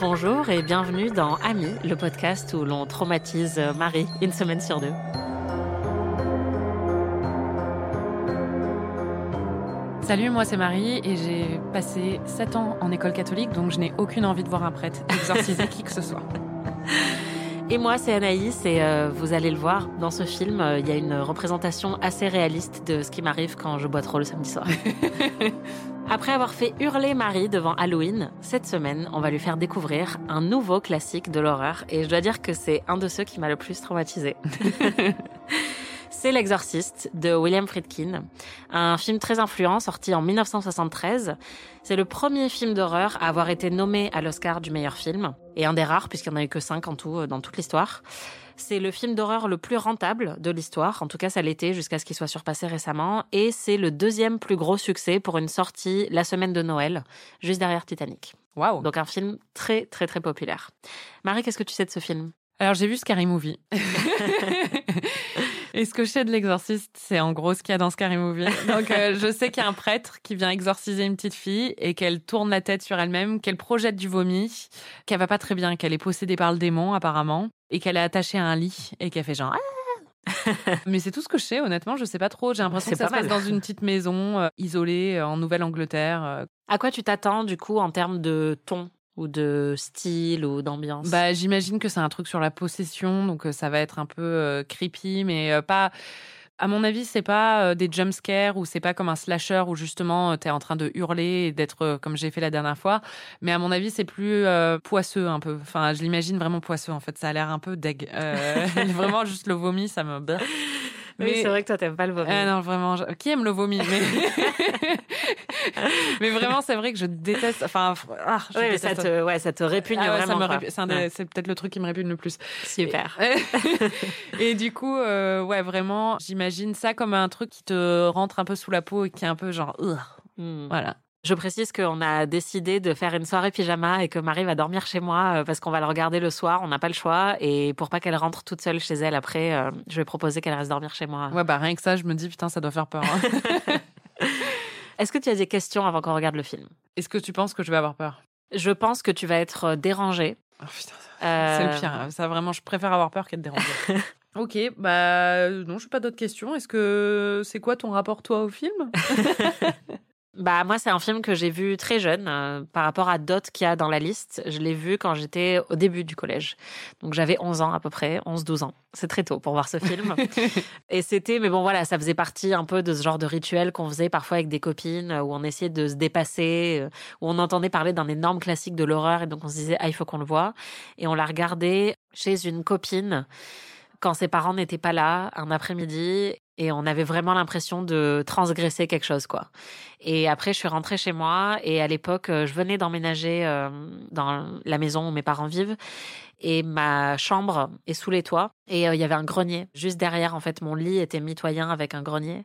Bonjour et bienvenue dans Ami, le podcast où l'on traumatise Marie une semaine sur deux. Salut, moi c'est Marie et j'ai passé 7 ans en école catholique donc je n'ai aucune envie de voir un prêtre exorciser qui que ce soit. Et moi, c'est Anaïs, et euh, vous allez le voir, dans ce film, euh, il y a une représentation assez réaliste de ce qui m'arrive quand je bois trop le samedi soir. Après avoir fait hurler Marie devant Halloween, cette semaine, on va lui faire découvrir un nouveau classique de l'horreur, et je dois dire que c'est un de ceux qui m'a le plus traumatisé. C'est L'Exorciste de William Friedkin, un film très influent sorti en 1973. C'est le premier film d'horreur à avoir été nommé à l'Oscar du meilleur film, et un des rares puisqu'il n'y en a eu que cinq en tout euh, dans toute l'histoire. C'est le film d'horreur le plus rentable de l'histoire, en tout cas ça l'était jusqu'à ce qu'il soit surpassé récemment, et c'est le deuxième plus gros succès pour une sortie la semaine de Noël, juste derrière Titanic. Waouh Donc un film très très très populaire. Marie, qu'est-ce que tu sais de ce film? Alors j'ai vu Scary Movie. Et ce que je sais de l'exorciste, c'est en gros ce qu'il y a dans Scary Movie. Donc euh, je sais qu'il y a un prêtre qui vient exorciser une petite fille et qu'elle tourne la tête sur elle-même, qu'elle projette du vomi, qu'elle va pas très bien, qu'elle est possédée par le démon apparemment, et qu'elle est attachée à un lit et qu'elle fait genre ah mais c'est tout ce que je sais, honnêtement, je sais pas trop. J'ai l'impression que ça se passe dans une petite maison euh, isolée euh, en Nouvelle-Angleterre. À quoi tu t'attends du coup en termes de ton ou de style ou d'ambiance? Bah, j'imagine que c'est un truc sur la possession, donc ça va être un peu creepy, mais pas. À mon avis, c'est pas des jump scares ou c'est pas comme un slasher où justement tu es en train de hurler et d'être comme j'ai fait la dernière fois. Mais à mon avis, c'est plus poisseux un peu. Enfin, je l'imagine vraiment poisseux en fait. Ça a l'air un peu deg. vraiment, juste le vomi, ça me. Mais oui, c'est vrai que toi, t'aimes pas le vomi. Ah non, vraiment. Qui aime le vomi mais... mais vraiment, c'est vrai que je déteste. Enfin, ah, je oui, ça te, ouais, ça te répugne ah vraiment. C'est peut-être le truc qui me répugne le plus. Super. Et, du coup, euh, ouais, vraiment, j'imagine ça comme un truc qui te rentre un peu sous la peau et qui est un peu genre, hmm. voilà. Je précise qu'on a décidé de faire une soirée pyjama et que Marie va dormir chez moi euh, parce qu'on va le regarder le soir. On n'a pas le choix. Et pour pas qu'elle rentre toute seule chez elle après, euh, je vais proposer qu'elle reste dormir chez moi. Ouais, bah rien que ça, je me dis, putain, ça doit faire peur. Hein. Est-ce que tu as des questions avant qu'on regarde le film? Est-ce que tu penses que je vais avoir peur? Je pense que tu vas être euh, dérangée. Oh, putain, c'est le pire. Ça, vraiment, je préfère avoir peur qu'être dérangée. ok, bah non, je n'ai pas d'autres questions. Est-ce que c'est quoi ton rapport, toi, au film? bah moi c'est un film que j'ai vu très jeune euh, par rapport à d'autres qu'il y a dans la liste. Je l'ai vu quand j'étais au début du collège. Donc j'avais 11 ans à peu près, 11-12 ans. C'est très tôt pour voir ce film. et c'était mais bon voilà, ça faisait partie un peu de ce genre de rituel qu'on faisait parfois avec des copines où on essayait de se dépasser, euh, où on entendait parler d'un énorme classique de l'horreur et donc on se disait ah il faut qu'on le voit et on l'a regardé chez une copine quand ses parents n'étaient pas là un après-midi et on avait vraiment l'impression de transgresser quelque chose quoi. Et après je suis rentrée chez moi et à l'époque euh, je venais d'emménager euh, dans la maison où mes parents vivent et ma chambre est sous les toits et euh, il y avait un grenier juste derrière en fait mon lit était mitoyen avec un grenier.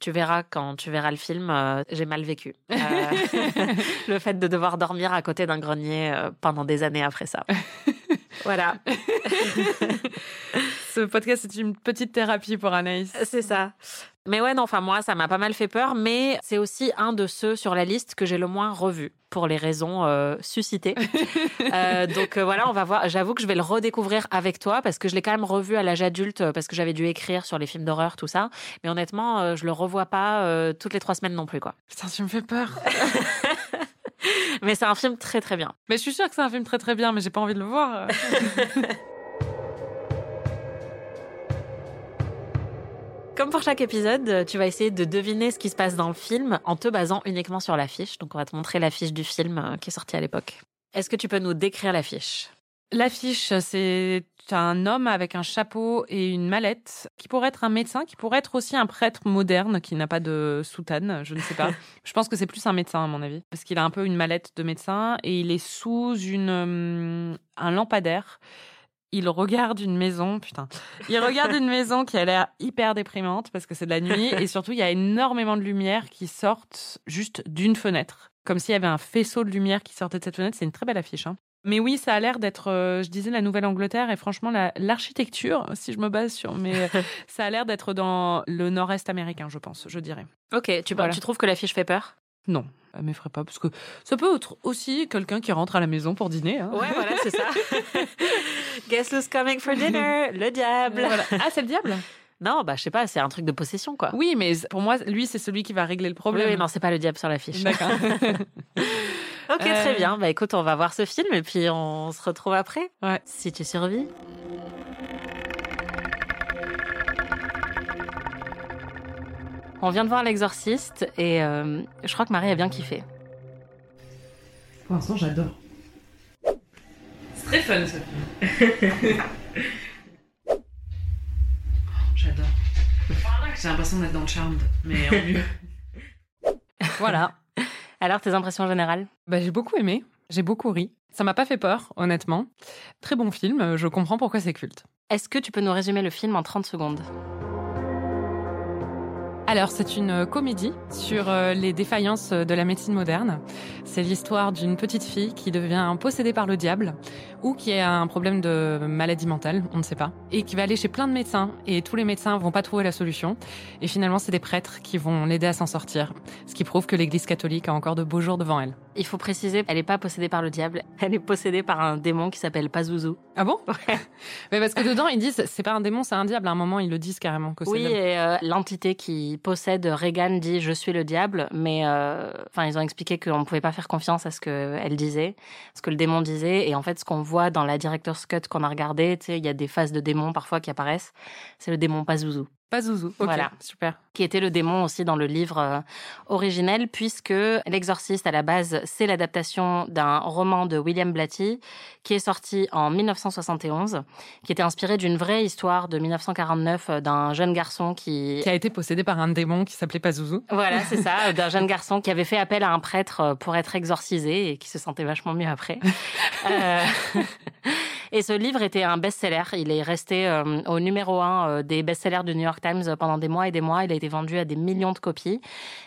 Tu verras quand tu verras le film, j'ai mal vécu. le fait de devoir dormir à côté d'un grenier pendant des années après ça. voilà. Ce podcast, c'est une petite thérapie pour Anaïs. C'est ça. Mais ouais, non, enfin, moi, ça m'a pas mal fait peur, mais c'est aussi un de ceux sur la liste que j'ai le moins revu pour les raisons euh, suscitées. euh, donc euh, voilà, on va voir. J'avoue que je vais le redécouvrir avec toi parce que je l'ai quand même revu à l'âge adulte parce que j'avais dû écrire sur les films d'horreur, tout ça. Mais honnêtement, euh, je le revois pas toutes les trois semaines non plus, quoi. Putain, tu me fais peur. mais c'est un film très très bien. Mais je suis sûre que c'est un film très très bien, mais j'ai pas envie de le voir. Comme pour chaque épisode, tu vas essayer de deviner ce qui se passe dans le film en te basant uniquement sur l'affiche. Donc on va te montrer l'affiche du film euh, qui est sorti à l'époque. Est-ce que tu peux nous décrire l'affiche? L'affiche, c'est un homme avec un chapeau et une mallette, qui pourrait être un médecin, qui pourrait être aussi un prêtre moderne qui n'a pas de soutane, je ne sais pas. je pense que c'est plus un médecin à mon avis, parce qu'il a un peu une mallette de médecin et il est sous une, hum, un lampadaire il regarde une maison, putain. Il regarde une maison qui a l'air hyper déprimante parce que c'est de la nuit et surtout il y a énormément de lumière qui sortent juste d'une fenêtre. Comme s'il y avait un faisceau de lumière qui sortait de cette fenêtre. C'est une très belle affiche. Hein. Mais oui, ça a l'air d'être, euh, je disais, la Nouvelle-Angleterre et franchement, l'architecture, si je me base sur, mais ça a l'air d'être dans le nord-est américain, je pense, je dirais. Ok, tu, tu trouves que l'affiche fait peur? Non, elle m'effraie pas parce que ça peut être aussi quelqu'un qui rentre à la maison pour dîner. hein. Ouais, voilà, c'est ça. Guess who's coming for dinner? Le diable. Voilà. Ah, c'est le diable? Non, bah, je sais pas, c'est un truc de possession, quoi. Oui, mais pour moi, lui, c'est celui qui va régler le Oui, problème. oui, non, c'est pas le diable sur l'affiche. D'accord. Ok, Euh. très bien. Bah écoute, on va voir ce film et puis on se retrouve après. Ouais. Si tu survis. On vient de voir L'Exorciste et euh, je crois que Marie a bien kiffé. Pour l'instant, j'adore. C'est très fun ce film. j'adore. J'ai l'impression d'être dans Charmed, mais en mieux. voilà. Alors, tes impressions générales Bah, j'ai beaucoup aimé, j'ai beaucoup ri. Ça m'a pas fait peur, honnêtement. Très bon film, je comprends pourquoi c'est culte. Est-ce que tu peux nous résumer le film en 30 secondes? Alors, c'est une comédie sur euh, les défaillances de la médecine moderne. C'est l'histoire d'une petite fille qui devient possédée par le diable ou qui a un problème de maladie mentale, on ne sait pas, et qui va aller chez plein de médecins et tous les médecins vont pas trouver la solution. Et finalement, c'est des prêtres qui vont l'aider à s'en sortir, ce qui prouve que l'Église catholique a encore de beaux jours devant elle. Il faut préciser, elle n'est pas possédée par le diable, elle est possédée par un démon qui s'appelle Pazuzu. Ah bon? Mais parce que dedans, ils disent c'est pas un démon, c'est un diable. À un moment, ils le disent carrément que c'est Oui, et euh, l'entité qui possède Reagan dit je suis le diable, mais euh, enfin ils ont expliqué qu'on ne pouvait pas faire confiance à ce qu'elle disait, ce que le démon disait, et en fait ce qu'on voit dans la director's cut qu'on a regardé, il y a des phases de démons parfois qui apparaissent, c'est le démon Pazuzu. Pas Zouzou. Ok, Voilà. super. Qui était le démon aussi dans le livre euh, originel, puisque L'Exorciste, à la base, c'est l'adaptation d'un roman de William Blatty, qui est sorti en 1971, qui était inspiré d'une vraie histoire de 1949 euh, d'un jeune garçon qui... Qui a été possédé par un démon qui s'appelait Pazuzu. Voilà, c'est ça, d'un jeune garçon qui avait fait appel à un prêtre euh, pour être exorcisé et qui se sentait vachement mieux après. Euh, Et ce livre était un best-seller. Il est resté euh, au numéro un des best-sellers du New York Times pendant des mois et des mois. Il a été vendu à des millions de copies.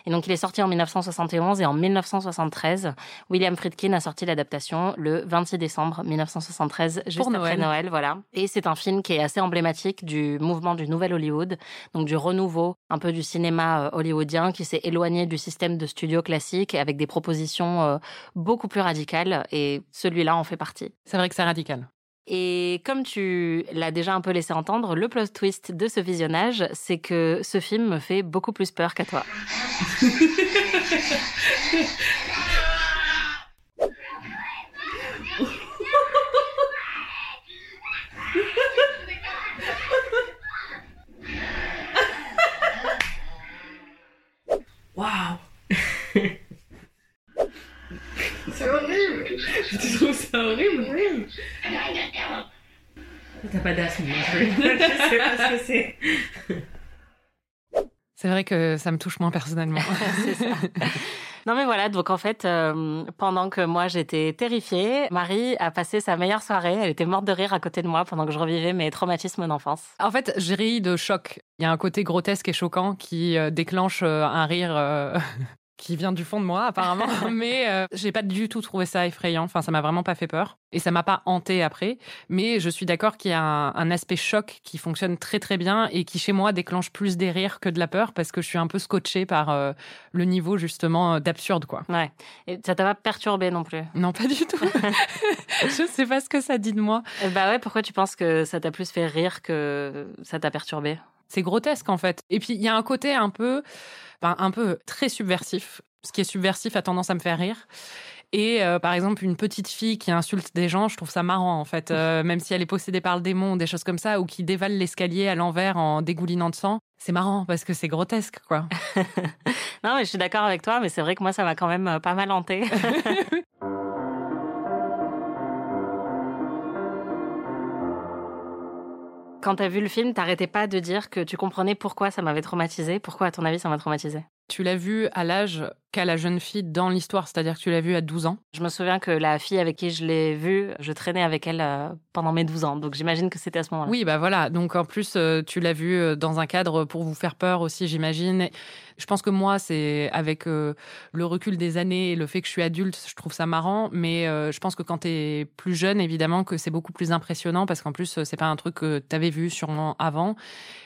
Et donc, il est sorti en 1971 et en 1973, William Friedkin a sorti l'adaptation le 26 décembre 1973, juste Pour après Noël. Noël. Voilà. Et c'est un film qui est assez emblématique du mouvement du Nouvel Hollywood, donc du renouveau un peu du cinéma euh, hollywoodien qui s'est éloigné du système de studio classique avec des propositions euh, beaucoup plus radicales. Et celui-là en fait partie. C'est vrai que c'est radical. Et comme tu l'as déjà un peu laissé entendre, le plot twist de ce visionnage, c'est que ce film me fait beaucoup plus peur qu'à toi. Waouh C'est horrible Tu trouves ça horrible? Oui T'as pas d'asthme plus. Je sais pas ce que c'est. C'est vrai que ça me touche moins personnellement. c'est ça. Non mais voilà, donc en fait, euh, pendant que moi j'étais terrifiée, Marie a passé sa meilleure soirée. Elle était morte de rire à côté de moi pendant que je revivais mes traumatismes d'enfance. En fait, j'ai ri de choc. Il y a un côté grotesque et choquant qui euh, déclenche euh, un rire euh, qui vient du fond de moi, apparemment. Mais euh, j'ai pas du tout trouvé ça effrayant. Enfin, ça m'a vraiment pas fait peur. Et ça m'a pas hanté après. Mais je suis d'accord qu'il y a un, un aspect choc qui fonctionne très très bien et qui chez moi déclenche plus des rires que de la peur parce que je suis un peu scotchée par euh, le niveau justement euh, d'absurde, quoi. Ouais. Et ça t'a pas perturbé non plus? Non, pas du tout. je sais pas ce que ça dit de moi. Bah ouais, pourquoi tu penses que ça t'a plus fait rire que ça t'a perturbé C'est grotesque en fait. Et puis il y a un côté un peu, ben, un peu très subversif. Ce qui est subversif a tendance à me faire rire. Et euh, par exemple, une petite fille qui insulte des gens, je trouve ça marrant en fait, Euh, même si elle est possédée par le démon, des choses comme ça, ou qui dévale l'escalier à l'envers en dégoulinant de sang. C'est marrant parce que c'est grotesque, quoi. Non, mais je suis d'accord avec toi, mais c'est vrai que moi, ça m'a quand même euh, pas mal hanté. Quand t'as vu le film, t'arrêtais pas de dire que tu comprenais pourquoi ça m'avait traumatisé. Pourquoi, à ton avis, ça m'a traumatisé Tu l'as vu à l'âge qu'a la jeune fille dans l'histoire, c'est-à-dire que tu l'as vu à 12 ans? Je me souviens que la fille avec qui je l'ai vue, je traînais avec elle euh, pendant mes 12 ans. Donc j'imagine que c'était à ce moment-là. Oui, bah voilà. Donc en plus, euh, tu l'as vu euh, dans un cadre pour vous faire peur aussi, j'imagine. Je pense que moi, c'est avec le recul des années et le fait que je suis adulte, je trouve ça marrant. Mais je pense que quand tu es plus jeune, évidemment, que c'est beaucoup plus impressionnant parce qu'en plus, c'est pas un truc que tu avais vu sûrement avant.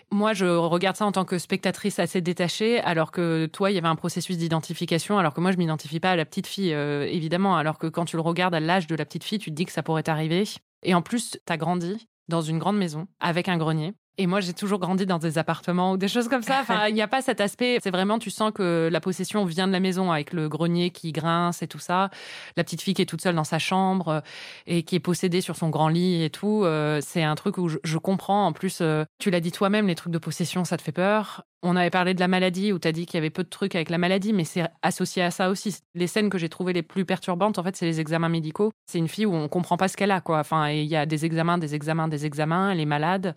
Moi, je regarde ça en tant que spectatrice assez détachée, alors que toi, il y avait un processus d'identification alors que moi, je m'identifie pas à la petite fille, euh, évidemment. Alors que quand tu le regardes à l'âge de la petite fille, tu te dis que ça pourrait t'arriver. Et en plus, tu as grandi dans une grande maison avec un grenier. Et moi, j'ai toujours grandi dans des appartements ou des choses comme ça. Enfin, il n'y a pas cet aspect. C'est vraiment, tu sens que la possession vient de la maison avec le grenier qui grince et tout ça. La petite fille qui est toute seule dans sa chambre euh, et qui est possédée sur son grand lit et tout. Euh, c'est un truc où je, comprends. En plus, euh, tu l'as dit toi-même, les trucs de possession, ça te fait peur. On avait parlé de la maladie où tu as dit qu'il y avait peu de trucs avec la maladie, mais c'est associé à ça aussi. Les scènes que j'ai trouvées les plus perturbantes, en fait, c'est les examens médicaux. C'est une fille où on comprend pas ce qu'elle a, quoi. Enfin, il y a des examens, des examens, des examens. Elle est malade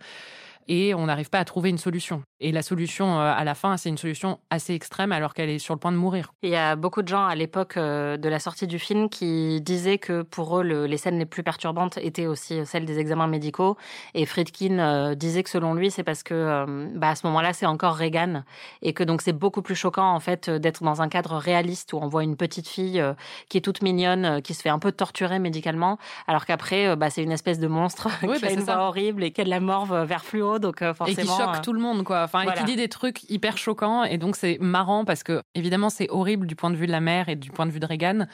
et on n'arrive pas à trouver une solution. Et la solution euh, à la fin, c'est une solution assez extrême alors qu'elle est sur le point de mourir. Il y a beaucoup de gens à l'époque euh, de la sortie du film qui disaient que pour eux, les scènes les plus perturbantes étaient aussi celles des examens médicaux. Et Friedkin euh, disait que selon lui, c'est parce que bah, à ce moment-là, c'est encore Reagan et que donc c'est beaucoup plus choquant en fait d'être dans un cadre réaliste où on voit une petite fille qui est toute mignonne, qui se fait un peu torturer médicalement, alors qu'après, bah, c'est une espèce de monstre qui a bah, une voix horrible et qui a de la morve vers fluo donc forcément. Et qui choque tout le monde, quoi. Enfin, et qui dit des trucs hyper choquants. Et donc, c'est marrant parce que, évidemment, c'est horrible du point de vue de la mère et du point de vue de Reagan.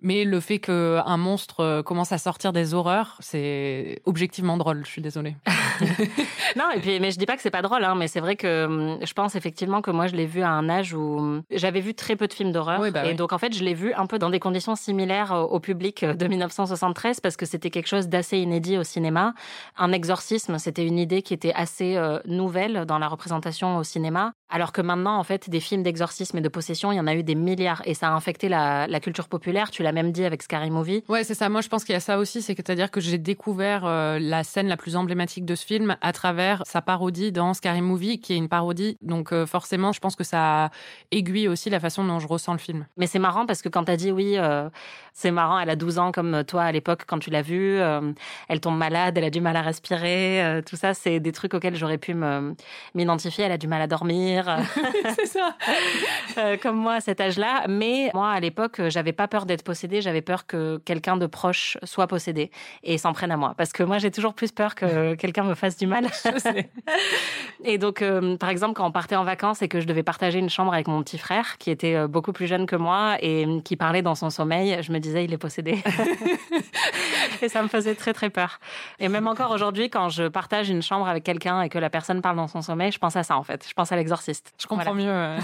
Mais le fait qu'un monstre euh, commence à sortir des horreurs, c'est objectivement drôle. Je suis désolée. non, et puis, mais je dis pas que c'est pas drôle, hein, mais c'est vrai que hum, je pense effectivement que moi, je l'ai vu à un âge où hum, j'avais vu très peu de films d'horreur. Bah et donc, en fait, je l'ai vu un peu dans des conditions similaires au public de 1973 parce que c'était quelque chose d'assez inédit au cinéma. Un exorcisme, c'était une idée qui était assez euh, nouvelle dans la représentation au cinéma. Alors que maintenant, en fait, des films d'exorcisme et de possession, il y en a eu des milliards et ça a infecté la, la culture populaire. Tu l'as même dit avec Scary Movie. Ouais, c'est ça. Moi, je pense qu'il y a ça aussi. C'est que, c'est-à-dire que j'ai découvert euh, la scène la plus emblématique de ce film à travers sa parodie dans Scary Movie, qui est une parodie. Donc, euh, forcément, je pense que ça aiguille aussi la façon dont je ressens le film. Mais c'est marrant parce que quand tu as dit oui, euh, c'est marrant, elle a 12 ans comme toi à l'époque quand tu l'as vue, elle tombe malade, elle a du mal à respirer, tout ça, c'est des trucs auxquels j'aurais pu m'identifier. Elle a du mal à dormir. c'est ça. comme moi à cet âge-là. Mais moi, à l'époque, j'avais pas peur d'être possédée j'avais peur que quelqu'un de proche soit possédé et s'en prenne à moi. Parce que moi, j'ai toujours plus peur que quelqu'un me fasse du mal. et donc, euh, par exemple, quand on partait en vacances et que je devais partager une chambre avec mon petit frère, qui était euh, beaucoup plus jeune que moi et qui parlait dans son sommeil, je me disais, il est possédé. et ça me faisait très, très peur. Et même encore aujourd'hui, quand je partage une chambre avec quelqu'un et que la personne parle dans son sommeil, je pense à ça, en fait. Je pense à l'exorciste. Je comprends mieux.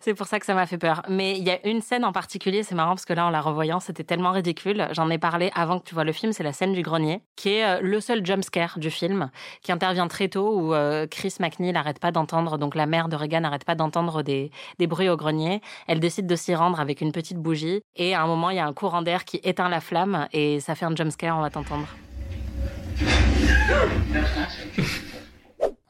c'est pour ça que ça m'a fait peur. Mais il y a une scène en particulier, c'est parce que là, en la revoyant, c'était tellement ridicule. J'en ai parlé avant que tu vois le film, c'est la scène du grenier, qui est euh, le seul jump scare du film, qui intervient très tôt où euh, Chris McNeil n'arrête pas d'entendre, donc la mère de Regan n'arrête pas d'entendre des, des bruits au grenier. Elle décide de s'y rendre avec une petite bougie et à un moment, il y a un courant d'air qui éteint la flamme et ça fait un jump scare, on va t'entendre.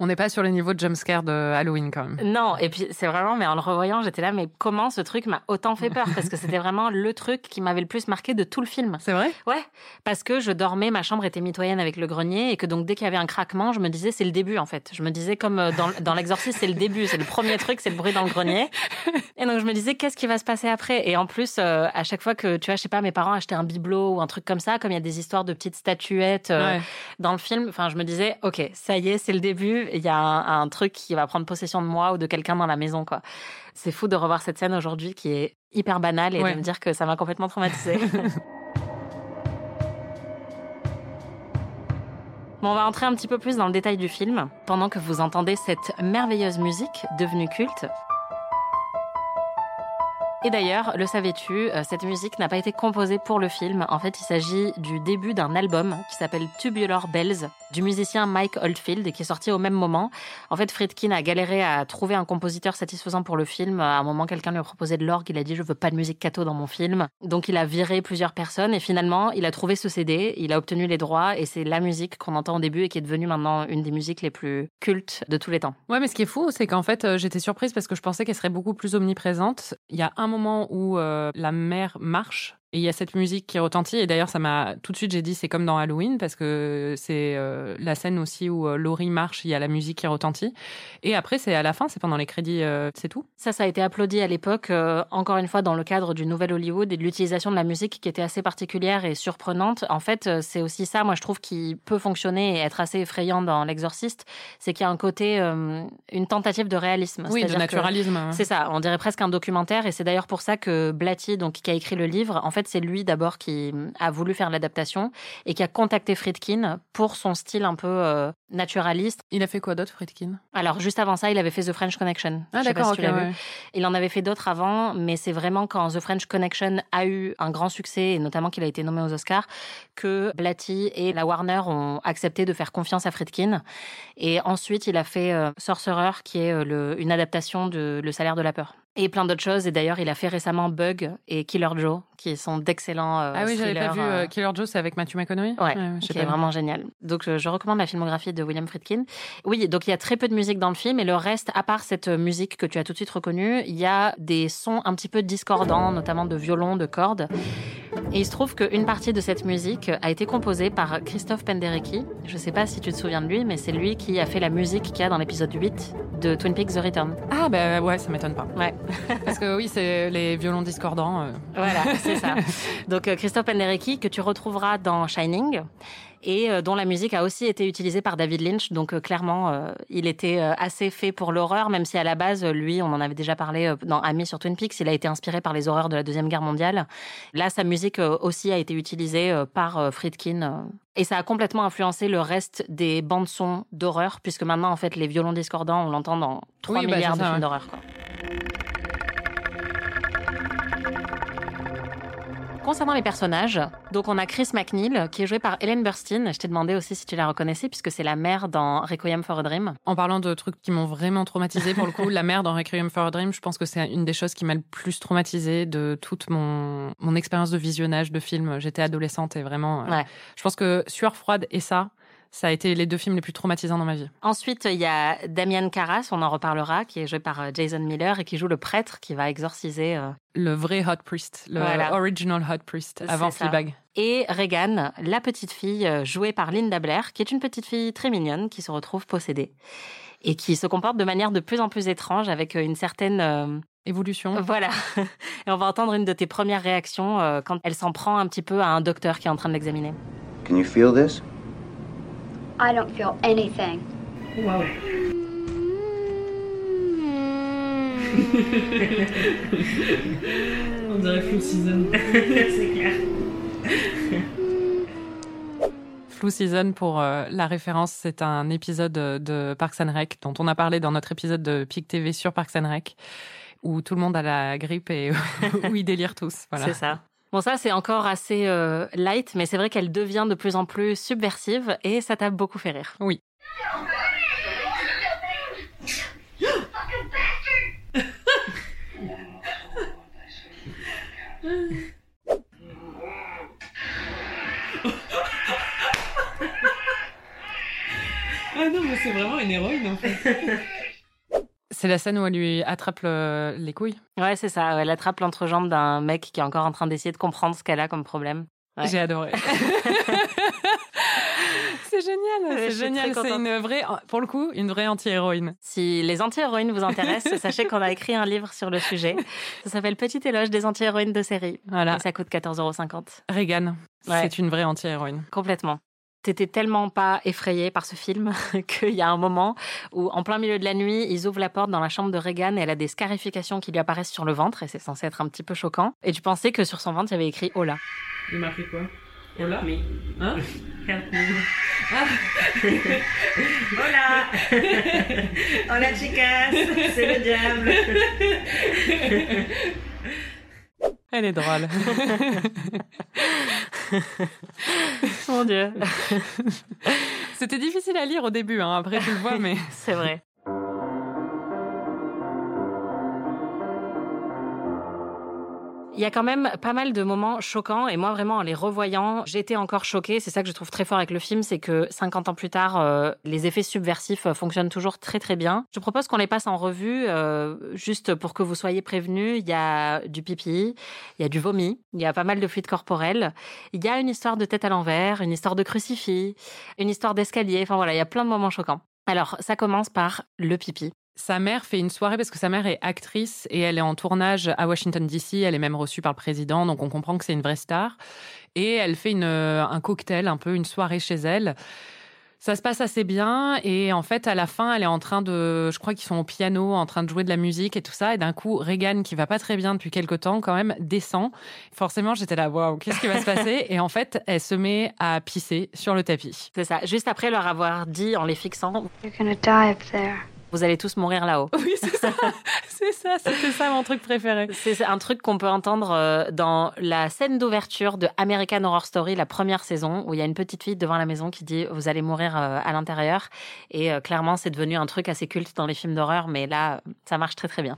On n'est pas sur les niveaux de jumpscare de Halloween quand même. Non, et puis c'est vraiment, mais en le revoyant, j'étais là, mais comment ce truc m'a autant fait peur? Parce que c'était vraiment le truc qui m'avait le plus marqué de tout le film. C'est vrai? Ouais, parce que je dormais, ma chambre était mitoyenne avec le grenier, et que donc dès qu'il y avait un craquement, je me disais c'est le début en fait. Je me disais comme euh, dans, dans l'exorcisme, c'est le début, c'est le premier truc, c'est le bruit dans le grenier. Et donc je me disais qu'est-ce qui va se passer après? Et en plus, euh, à chaque fois que tu vois, je sais pas, mes parents achetaient un bibelot ou un truc comme ça, comme il y a des histoires de petites statuettes euh, dans le film, enfin je me disais ok, ça y est, c'est le début. Il y a un truc qui va prendre possession de moi ou de quelqu'un dans la maison, quoi. C'est fou de revoir cette scène aujourd'hui qui est hyper banale et de me dire que ça m'a complètement traumatisée. Bon, on va entrer un petit peu plus dans le détail du film pendant que vous entendez cette merveilleuse musique devenue culte. Et d'ailleurs, le savais-tu, euh, cette musique n'a pas été composée pour le film. En fait, il s'agit du début d'un album qui s'appelle Tubular Bells du musicien Mike Oldfield et qui est sorti au même moment. En fait, Friedkin a galéré à trouver un compositeur satisfaisant pour le film. À un moment, quelqu'un lui a proposé de l'orgue. Il a dit je veux pas de musique catho dans mon film. Donc, il a viré plusieurs personnes et finalement, il a trouvé ce CD. Il a obtenu les droits et c'est la musique qu'on entend au début et qui est devenue maintenant une des musiques les plus cultes de tous les temps. Ouais, mais ce qui est fou, c'est qu'en fait, euh, j'étais surprise parce que je pensais qu'elle serait beaucoup plus omniprésente. Il y a un moment où euh, la mère marche Et il y a cette musique qui retentit. Et d'ailleurs, ça m'a tout de suite, j'ai dit, c'est comme dans Halloween parce que c'est euh, la scène aussi où euh, Laurie marche, il y a la musique qui retentit. Et après, c'est à la fin, c'est pendant les crédits, euh, c'est tout. Ça, ça a été applaudi à l'époque, euh, encore une fois, dans le cadre du Nouvel Hollywood et de l'utilisation de la musique qui était assez particulière et surprenante. En fait, c'est aussi ça, moi, je trouve, qui peut fonctionner et être assez effrayant dans L'Exorciste. C'est qu'il y a un côté, une tentative de réalisme. Oui, de naturalisme. hein. C'est ça, on dirait presque un documentaire et c'est d'ailleurs pour ça que Blatty, donc qui a écrit le livre, en fait c'est lui d'abord qui a voulu faire l'adaptation et qui a contacté Friedkin pour son style un peu euh, naturaliste. Il a fait quoi d'autre, Friedkin? Alors juste avant ça, il avait fait The French Connection. Ah d'accord, si ouais. Il en avait fait d'autres avant, mais c'est vraiment quand The French Connection a eu un grand succès, et notamment qu'il a été nommé aux Oscars, que Blatty et la Warner ont accepté de faire confiance à Friedkin. Et ensuite, il a fait euh, Sorcerer, qui est euh, le- une adaptation de Le salaire de la peur. Et plein d'autres choses. Et d'ailleurs, il a fait récemment Bug et Killer Joe, qui sont d'excellents euh, Ah oui, j'avais pas vu euh, euh, Killer Joe, c'est avec Matthew McConaughey Ouais, qui est pas. vraiment génial. Donc je, je recommande la filmographie de William Friedkin. Oui, donc il y a très peu de musique dans le film et le reste, à part cette musique que tu as tout de suite reconnue, il y a des sons un petit peu discordants, notamment de violon, de cordes. Et il se trouve qu'une partie de cette musique a été composée par Christophe Penderecki. Je sais pas si tu te souviens de lui, mais c'est lui qui a fait la musique qu'il y a dans l'épisode 8 de Twin Peaks The Return. Ah bah ouais, ça m'étonne pas. Ouais. Parce que oui, c'est les violons discordants. euh. Voilà, c'est ça. Donc euh, Christophe Penderecki que tu retrouveras dans Shining et euh, dont la musique a aussi été utilisée par David Lynch. Donc euh, clairement, euh, il était assez fait pour l'horreur, même si à la base, lui, on en avait déjà parlé dans Ami sur Twin Peaks, il a été inspiré par les horreurs de la Deuxième Guerre mondiale. Là, sa musique aussi a été utilisée par Friedkin. et ça a complètement influencé le reste des bandes son d'horreur, puisque maintenant, en fait, les violons discordants, on l'entend dans 3 Oui, bah, milliards c'est de films d'horreur. Concernant les personnages, donc on a Chris McNeil qui est joué par Helen Burstyn. Je t'ai demandé aussi si tu la reconnaissais puisque c'est la mère dans Requiem for a Dream. En parlant de trucs qui m'ont vraiment traumatisé, pour le coup, la mère dans Requiem for a Dream, je pense que c'est une des choses qui m'a le plus traumatisé de toute mon, mon expérience de visionnage de films. J'étais adolescente et vraiment, euh, Ouais. je pense que Sueur froide et ça, ça a été les deux films les plus traumatisants dans ma vie. Ensuite, il y a Damien Carras, on en reparlera, qui est joué par euh, Jason Miller et qui joue le prêtre qui va exorciser. euh, Le vrai Hot Priest, le Voilà. original Hot Priest, avant. Fleabag. Et Regan, la petite fille euh, jouée par Linda Blair, qui est une petite fille très mignonne qui se retrouve possédée et qui se comporte de manière de plus en plus étrange avec une certaine euh, Évolution. Voilà. Et on va entendre une de tes premières réactions euh, quand elle s'en prend un petit peu à un docteur qui est en train de l'examiner. Can you feel this? I don't feel anything. On dirait Full Season. c'est clair. Flou Season, pour euh, la référence, c'est un épisode de Parks and Rec dont on a parlé dans notre épisode de PIC TV sur Parks and Rec, où tout le monde a la grippe et où ils délirent tous. Voilà. C'est ça. Bon, ça, c'est encore assez euh, light, mais c'est vrai qu'elle devient de plus en plus subversive et ça t'a beaucoup fait rire. Oui. Ah non, mais c'est vraiment une héroïne en fait. C'est la scène où elle lui attrape le- les couilles. Ouais, c'est ça. Elle attrape l'entrejambe d'un mec qui est encore en train d'essayer de comprendre ce qu'elle a comme problème. Ouais. J'ai adoré. c'est génial, c'est génial. C'est une vraie, pour le coup, une vraire anti-héroïne. Si les anti-héroïnes vous intéressent, sachez qu'on a écrit un livre sur le sujet. Ça s'appelle Petit éloge des anti-héroïnes de série. Voilà. Et ça coûte 14,50€. Regan, Ouais. c'est une vraie anti-héroïne. Complètement. T'étais tellement pas effrayée par ce film qu'il y a un moment où, en plein milieu de la nuit, ils ouvrent la porte dans la chambre de Regan et elle a des scarifications qui lui apparaissent sur le ventre et c'est censé être un petit peu choquant. Et tu pensais que sur son ventre, il y avait écrit Hola. Il m'a fait quoi? Hola Mais. Hein? Help me. Ah. Hola Hola chicas C'est le diable Elle est drôle. Mon Dieu. C'était difficile à lire au début, hein. après tu le vois, mais c'est vrai. Il y a quand même pas mal de moments choquants et moi vraiment en les revoyant, j'étais encore choquée. C'est ça que je trouve très fort avec le film, c'est que 50 ans plus tard, euh, les effets subversifs euh, fonctionnent toujours très très bien. Je propose qu'on les passe en revue euh, juste pour que vous soyez prévenus. Il y a du pipi, il y a du vomi, il y a pas mal de fluides corporels. Il y a une histoire de tête à l'envers, une histoire de crucifix, une histoire d'escalier. Enfin voilà, il y a plein de moments choquants. Alors, ça commence par le pipi. Sa mère fait une soirée parce que sa mère est actrice et elle est en tournage à Washington DC. Elle est même reçue par le président, donc on comprend que c'est une vraie star. Et elle fait une, un cocktail, un peu une soirée chez elle. Ça se passe assez bien et en fait à la fin elle est en train de, je crois qu'ils sont au piano, en train de jouer de la musique et tout ça et d'un coup Regan qui va pas très bien depuis quelque temps quand même descend. Forcément j'étais là waouh qu'est-ce qui va se passer? Et en fait elle se met à pisser sur le tapis. C'est ça. Juste après leur avoir dit en les fixant, You're gonna die up there. Vous allez tous mourir là-haut. Oui c'est ça, c'est ça, c'était ça mon truc préféré. C'est un truc qu'on peut entendre euh, dans la scène d'ouverture de American Horror Story, la première saison, où il y a une petite fille devant la maison qui dit vous allez mourir euh, à l'intérieur. Et euh, clairement, c'est devenu un truc assez culte dans les films d'horreur, mais là, ça marche très très bien.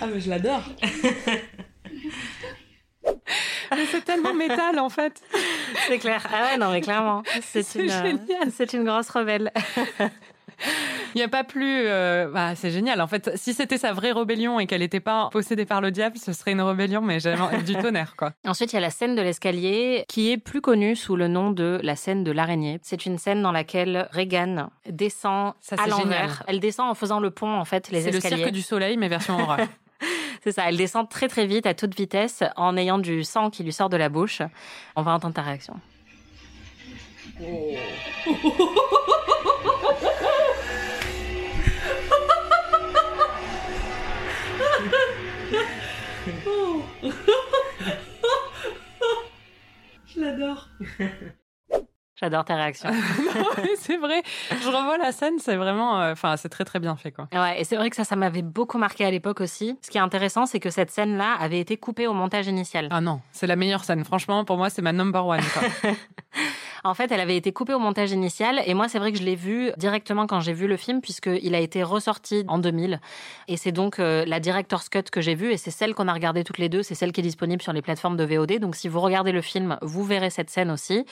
Ah mais je l'adore. mais c'est tellement métal en fait. C'est clair. Ah ouais, non, mais clairement, c'est une, euh, génial. c'est une grosse rebelle. Il n'y a pas plus. euh, bah, c'est génial. En fait, si c'était sa vraie rébellion et qu'elle n'était pas possédée par le diable, ce serait une rébellion, mais jamais du tonnerre, quoi. Ensuite, il y a la scène de l'escalier qui est plus connue sous le nom de la scène de l'araignée. C'est une scène dans laquelle Regan descend Ça, à l'envers. Elle descend en faisant le pont, en fait, les C'est le escaliers. cirque du soleil, mais version horreur. C'est ça, elle descend très très vite, à toute vitesse, en ayant du sang qui lui sort de la bouche. On va entendre ta réaction. Je l'adore. J'adore ta réaction. c'est vrai. Je revois la scène, c'est vraiment. euh, Enfin, c'est très très bien fait, quoi. Ouais, et c'est vrai que ça, ça m'avait beaucoup marqué à l'époque aussi. Ce qui est intéressant, c'est que cette scène-là avait été coupée au montage initial. Ah non, c'est la meilleure scène. Franchement, pour moi, c'est ma number one. Quoi. En fait, elle avait été coupée au montage initial, et moi, c'est vrai que je l'ai vue directement quand j'ai vu le film, puisqu'il a été ressorti en 2000. Et c'est donc euh, la director's cut que j'ai vue, et c'est celle qu'on a regardée toutes les deux, c'est celle qui est disponible sur les plateformes de VOD. Donc, si vous regardez le film, vous verrez cette scène aussi.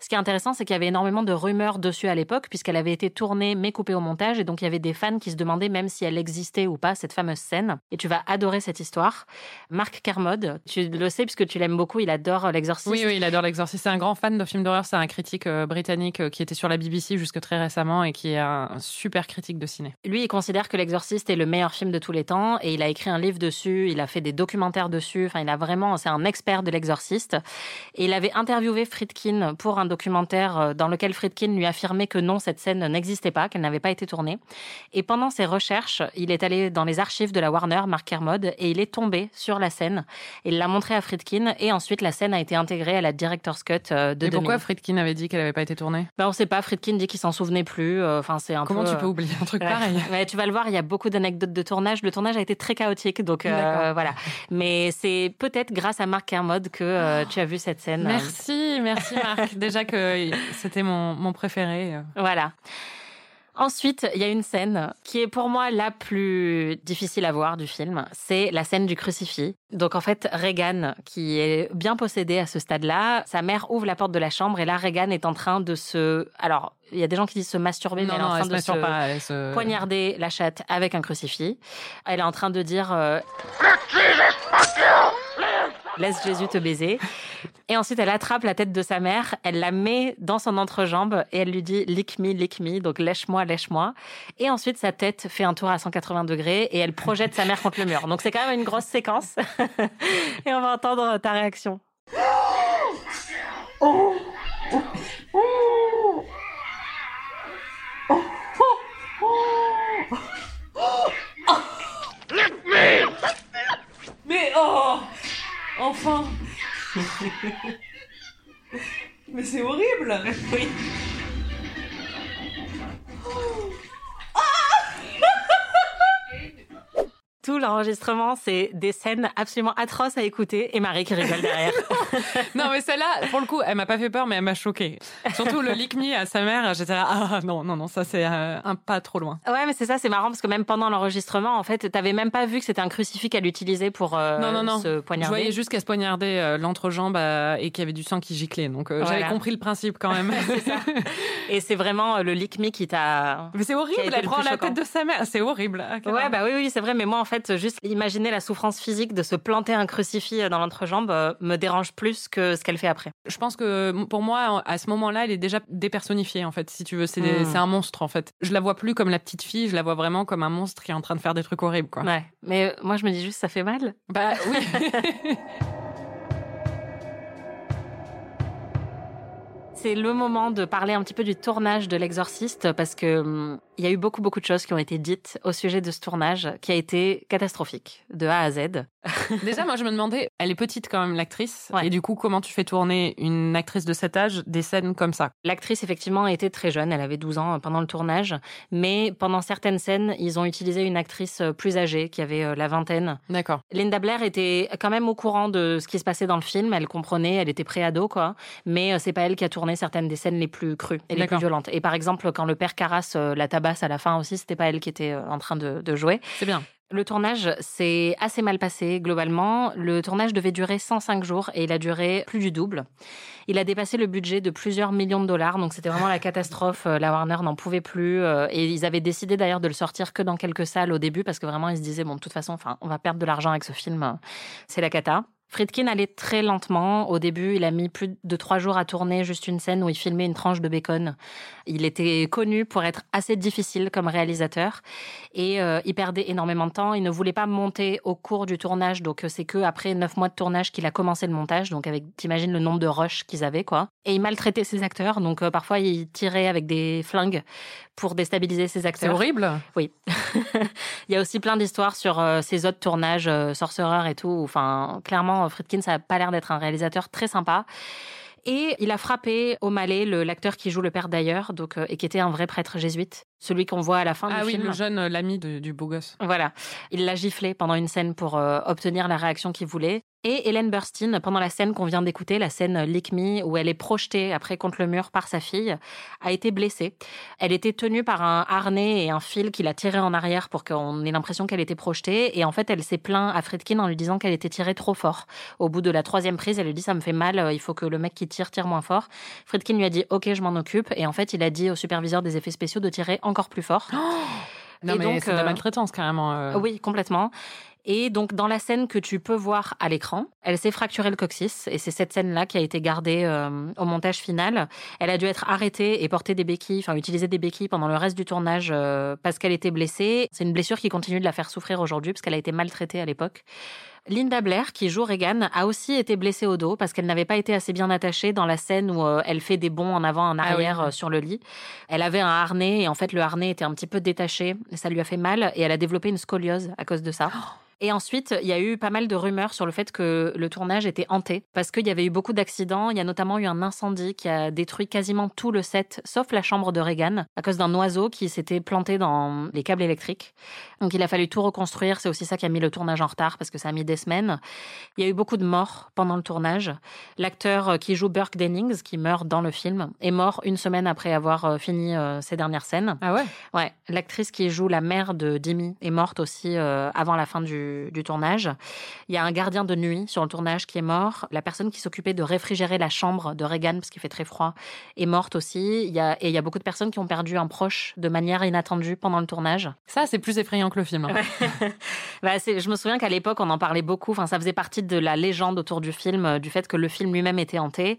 Ce qui est intéressant, c'est qu'il y avait énormément de rumeurs dessus à l'époque, puisqu'elle avait été tournée mais coupée au montage, et donc il y avait des fans qui se demandaient même si elle existait ou pas, cette fameuse scène. Et tu vas adorer cette histoire. Marc Kermode, tu le sais, puisque tu l'aimes beaucoup, il adore l'exorciste. Oui, oui, il adore l'exorciste. C'est un grand fan de films d'horreur. C'est un critique euh, britannique euh, qui était sur la BBC jusque très récemment et qui est un, super critique de ciné. Lui, il considère que L'Exorciste est le meilleur film de tous les temps et il a écrit un livre dessus, il a fait des documentaires dessus. Enfin, il a vraiment, c'est un expert de L'Exorciste. Et il avait interviewé Friedkin pour un documentaire euh, dans lequel Friedkin lui affirmait que non, cette scène n'existait pas, qu'elle n'avait pas été tournée. Et pendant ses recherches, il est allé dans les archives de la Warner, Mark Kermode, et il est tombé sur la scène. Il l'a montré à Friedkin et ensuite la scène a été intégrée à la director's cut de Et 2000. pourquoi Friedkin avait dit qu'elle n'avait pas été tournée Ben, on sait pas. Friedkin dit qu'il s'en souvenait plus. Euh, Enfin, c'est un Comment peu, tu peux oublier un truc Ouais. pareil? Tu vas le voir, il y a beaucoup d'anecdotes de tournage. Le tournage a été très chaotique, donc euh, voilà. Mais c'est peut-être grâce à Marc Kermode que euh, tu as vu cette scène. Merci, merci Marc. Déjà que c'était mon, mon préféré. Voilà. Ensuite, il y a une scène qui est pour moi la plus difficile à voir du film. C'est la scène du crucifix. Donc en fait, Regan, qui est bien possédée à ce stade-là, sa mère ouvre la porte de la chambre et là, Regan est en train de se... Alors, il y a des gens qui disent se masturber, mais Non, elle est en non, train de se pas. Elle se... poignarder la chatte avec un crucifix. Elle est en train de dire euh, Laisse Jésus te baiser. Et ensuite, elle attrape la tête de sa mère, elle la met dans son entrejambe et elle lui dit Lick me, lick me, donc lèche-moi, lèche-moi. Et ensuite, sa tête fait un tour à 180 degrés et elle projette sa mère contre le mur. Donc, c'est quand même une grosse séquence. et on va entendre ta réaction. Mais oh Enfin Mais c'est horrible Oui. Tout l'enregistrement, c'est des scènes absolument atroces à écouter et Marie qui rigole derrière. non, mais celle-là, pour le coup, elle m'a pas fait peur, mais elle m'a choquée. Surtout le lick me à sa mère, j'étais là, ah non, non, non, ça c'est euh, un pas trop loin. Ouais, mais c'est ça, c'est marrant parce que même pendant l'enregistrement, en fait, t'avais même pas vu que c'était un crucifix qu'elle utilisait pour euh, non, non, non. se poignarder. Je voyais juste qu'elle se poignardait euh, l'entrejambe euh, et qu'il y avait du sang qui giclait. Donc euh, Voilà. j'avais compris le principe quand même. ça. Et c'est vraiment le lick me qui t'a. mais c'est horrible, elle le prend la choquant. tête de sa mère. C'est horrible. Ah, Ouais, bah oui, oui, c'est vrai. Mais moi, en fait, juste imaginer la souffrance physique de se planter un crucifix dans l'entrejambe euh, me dérange plus que ce qu'elle fait après. Je pense que pour moi, à ce moment-là, elle est déjà dépersonnifiée en fait. Si tu veux, c'est Hmm. c'est un monstre en fait. Je la vois plus comme la petite fille, je la vois vraiment comme un monstre qui est en train de faire des trucs horribles quoi. Ouais. Mais moi, je me dis juste, ça fait mal. Bah oui. C'est le moment de parler un petit peu du tournage de L'Exorciste parce que hum, il y a eu beaucoup beaucoup de choses qui ont été dites au sujet de ce tournage qui a été catastrophique de A à Z. Déjà, moi, je me demandais, elle est petite quand même, l'actrice. Ouais. Et du coup, comment tu fais tourner une actrice de cet âge des scènes comme ça? L'actrice effectivement était très jeune, elle avait 12 ans euh, pendant le tournage, mais pendant certaines scènes, ils ont utilisé une actrice euh, plus âgée qui avait euh, la vingtaine. D'accord. Linda Blair était quand même au courant de ce qui se passait dans le film, elle comprenait, elle était pré-ado quoi, mais c'est pas elle qui a tourné certaines des scènes les plus crues et les plus violentes. Et par exemple, quand le père Carras la à la fin aussi, c'était pas elle qui était euh, en train de, de jouer. C'est bien. Le tournage s'est assez mal passé globalement. Le tournage devait durer 105 jours et il a duré plus du double. Il a dépassé le budget de plusieurs millions de dollars, donc c'était vraiment la catastrophe. Euh, La Warner n'en pouvait plus euh, et ils avaient décidé d'ailleurs de le sortir que dans quelques salles au début parce que vraiment ils se disaient bon de toute façon, enfin on va perdre de l'argent avec ce film, c'est la cata. Friedkin allait très lentement. Au début, il a mis plus de trois jours à tourner juste une scène où il filmait une tranche de bacon. Il était connu pour être assez difficile comme réalisateur et euh, il perdait énormément de temps. Il ne voulait pas monter au cours du tournage, donc euh, c'est que après neuf mois de tournage qu'il a commencé le montage. Donc avec, t'imagines le nombre de rushs qu'ils avaient quoi. Et il maltraitait ses acteurs, donc euh, parfois il tirait avec des flingues pour déstabiliser ses C'est acteurs. horrible. Oui. il y a aussi plein d'histoires sur euh, ses autres tournages, Sorcerer et tout. Enfin, clairement, euh, Friedkin, ça a pas l'air d'être un réalisateur très sympa. Et il a frappé au malais l'acteur qui joue le père d'ailleurs, donc euh, et qui était un vrai prêtre jésuite, celui qu'on voit à la fin Ah du oui, film. le jeune, euh, l'ami du beau gosse. Voilà. Il l'a giflé pendant une scène pour euh, obtenir la réaction qu'il voulait. Et Hélène Burstyn, pendant la scène qu'on vient d'écouter, la scène Lick Me, où elle est projetée après contre le mur par sa fille, a été blessée. Elle était tenue par un harnais et un fil qui l'a tirée en arrière pour qu'on ait l'impression qu'elle était projetée. Et en fait, elle s'est plaint à Friedkin en lui disant qu'elle était tirée trop fort. Au bout de la troisième prise, elle lui dit ça me fait mal, euh, il faut que le mec qui tire tire moins fort. Friedkin lui a dit ok, je m'en occupe. Et en fait, il a dit au superviseur des effets spéciaux de tirer encore plus fort. Non, Et mais c'est de la euh, maltraitance carrément. euh. Oui, complètement. Et donc, dans la scène que tu peux voir à l'écran, elle s'est fracturé le coccyx. Et c'est cette scène-là qui a été gardée euh, au montage final. Elle a dû être arrêtée et porter des béquilles, enfin, utiliser des béquilles pendant le reste du tournage euh, parce qu'elle était blessée. C'est une blessure qui continue de la faire souffrir aujourd'hui parce qu'elle a été maltraitée à l'époque. Linda Blair, qui joue Regan, a aussi été blessée au dos parce qu'elle n'avait pas été assez bien attachée dans la scène où euh, elle fait des bonds en avant, en Ah oui. arrière euh, sur le lit. Elle avait un harnais et en fait le harnais était un petit peu détaché et ça lui a fait mal et elle a développé une scoliose à cause de ça. Et ensuite, il y a eu pas mal de rumeurs sur le fait que le tournage était hanté parce qu'il y avait eu beaucoup d'accidents. Il y a notamment eu un incendie qui a détruit quasiment tout le set, sauf la chambre de Reagan, à cause d'un oiseau qui s'était planté dans les câbles électriques. Donc il a fallu tout reconstruire. C'est aussi ça qui a mis le tournage en retard parce que ça a mis des semaines. Il y a eu beaucoup de morts pendant le tournage. L'acteur euh, qui joue Burke Dennings, qui meurt dans le film, est mort une semaine après avoir euh, fini euh, ses dernières scènes. Ah ouais? Ouais, l'actrice qui joue la mère de Demi est morte aussi avant la fin du, du tournage. Il y a un gardien de nuit sur le tournage qui est mort. La personne qui s'occupait de réfrigérer la chambre de Reagan parce qu'il fait très froid est morte aussi. Il y a, et il y a beaucoup de personnes qui ont perdu un proche de manière inattendue pendant le tournage. Ça, c'est plus effrayant que le film. hein. Bah, je me souviens qu'à l'époque, on en parlait beaucoup. Enfin, ça faisait partie de la légende autour du film, euh, du fait que le film lui-même était hanté.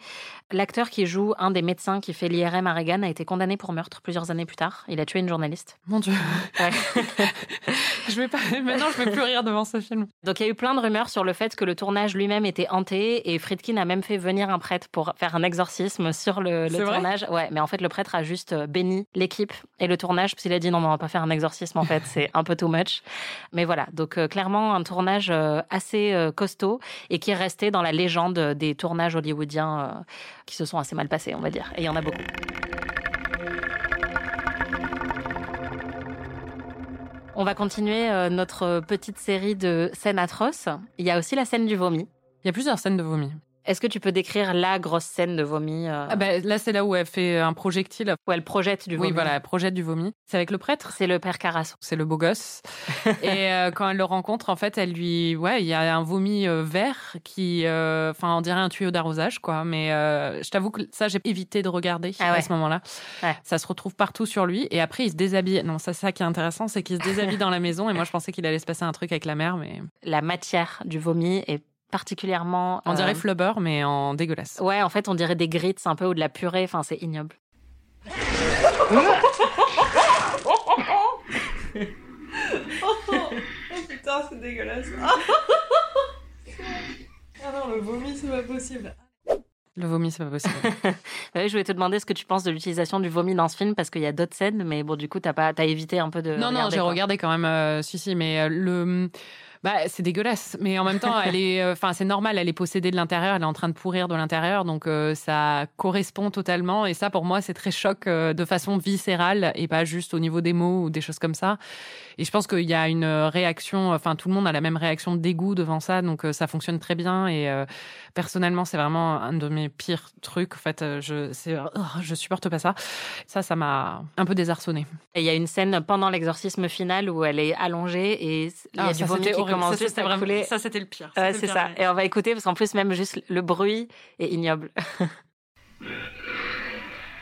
L'acteur qui joue un des médecins qui fait l'IRM à Reagan a été condamné pour meurtre plusieurs années plus tard. Il a tué une journaliste. Mon Dieu. Ouais. je vais pas. Maintenant, je vais plus rire devant ce film. Donc il y a eu plein de rumeurs sur le fait que le tournage lui-même était hanté et Friedkin a même fait venir un prêtre pour faire un exorcisme sur le, tournage. Ouais, mais en fait le prêtre a juste euh, béni l'équipe et le tournage parce qu'il a dit non, mais on va pas faire un exorcisme en fait, c'est un peu too much. Mais voilà, donc euh, clairement un tournage euh, assez euh, costaud et qui est resté dans la légende des tournages hollywoodiens qui se sont assez mal passés, on va dire. Et il y en a beaucoup. On va continuer euh, notre petite série de scènes atroces. Il y a aussi la scène du vomi. Il y a plusieurs scènes de vomi. Est-ce que tu peux décrire la grosse scène de vomi euh, Ah bah, là, c'est là où elle fait un projectile. où elle projette du vomi Oui, voilà, elle projette du vomi. C'est avec le prêtre. C'est le père Carasso. C'est le beau gosse. et euh, quand elle le rencontre, en fait, elle lui, ouais, il y a un vomi euh, vert qui, enfin, on dirait un tuyau d'arrosage, quoi. Mais je t'avoue que ça, j'ai évité de regarder Ah ouais. à ce moment-là. Ouais. Ça se retrouve partout sur lui. Et après, il se déshabille. Non, ça, c'est ça qui est intéressant, c'est qu'il se déshabille dans la maison. Et moi, je pensais qu'il allait se passer un truc avec la mère, mais La matière du vomi est particulièrement. on dirait euh, flubber, mais en dégueulasse. Ouais, en fait, on dirait des grits un peu ou de la purée. Enfin, c'est ignoble. Putain, c'est dégueulasse. ah non, le vomi, c'est pas possible. Le vomi, c'est pas possible. Je voulais te demander ce que tu penses de l'utilisation du vomi dans ce film parce qu'il y a d'autres scènes, mais bon, du coup, t'as pas, t'as évité un peu de. non, non, j'ai regardé quand même. euh, si, si, mais euh, le. Bah, c'est dégueulasse, mais en même temps, elle est, euh, enfin, c'est normal, elle est possédée de l'intérieur, elle est en train de pourrir de l'intérieur, donc euh, ça correspond totalement. Et ça, pour moi, c'est très choc euh, de façon viscérale et pas juste au niveau des mots ou des choses comme ça. Et je pense qu'il y a une réaction, enfin, tout le monde a la même réaction de dégoût devant ça, donc euh, ça fonctionne très bien. Et euh, personnellement, c'est vraiment un de mes pires trucs. En fait, euh, je, c'est, oh, je supporte pas ça. Ça, ça m'a un peu désarçonné. Et il y a une scène pendant l'exorcisme final où elle est allongée et il y a Ah, du vomi qui horrible. commence Ça, juste c'était à vraiment- couler. Ça, c'était le pire. Ouais, C'était c'est le ça. Et on va écouter parce qu'en plus, même juste le bruit est ignoble.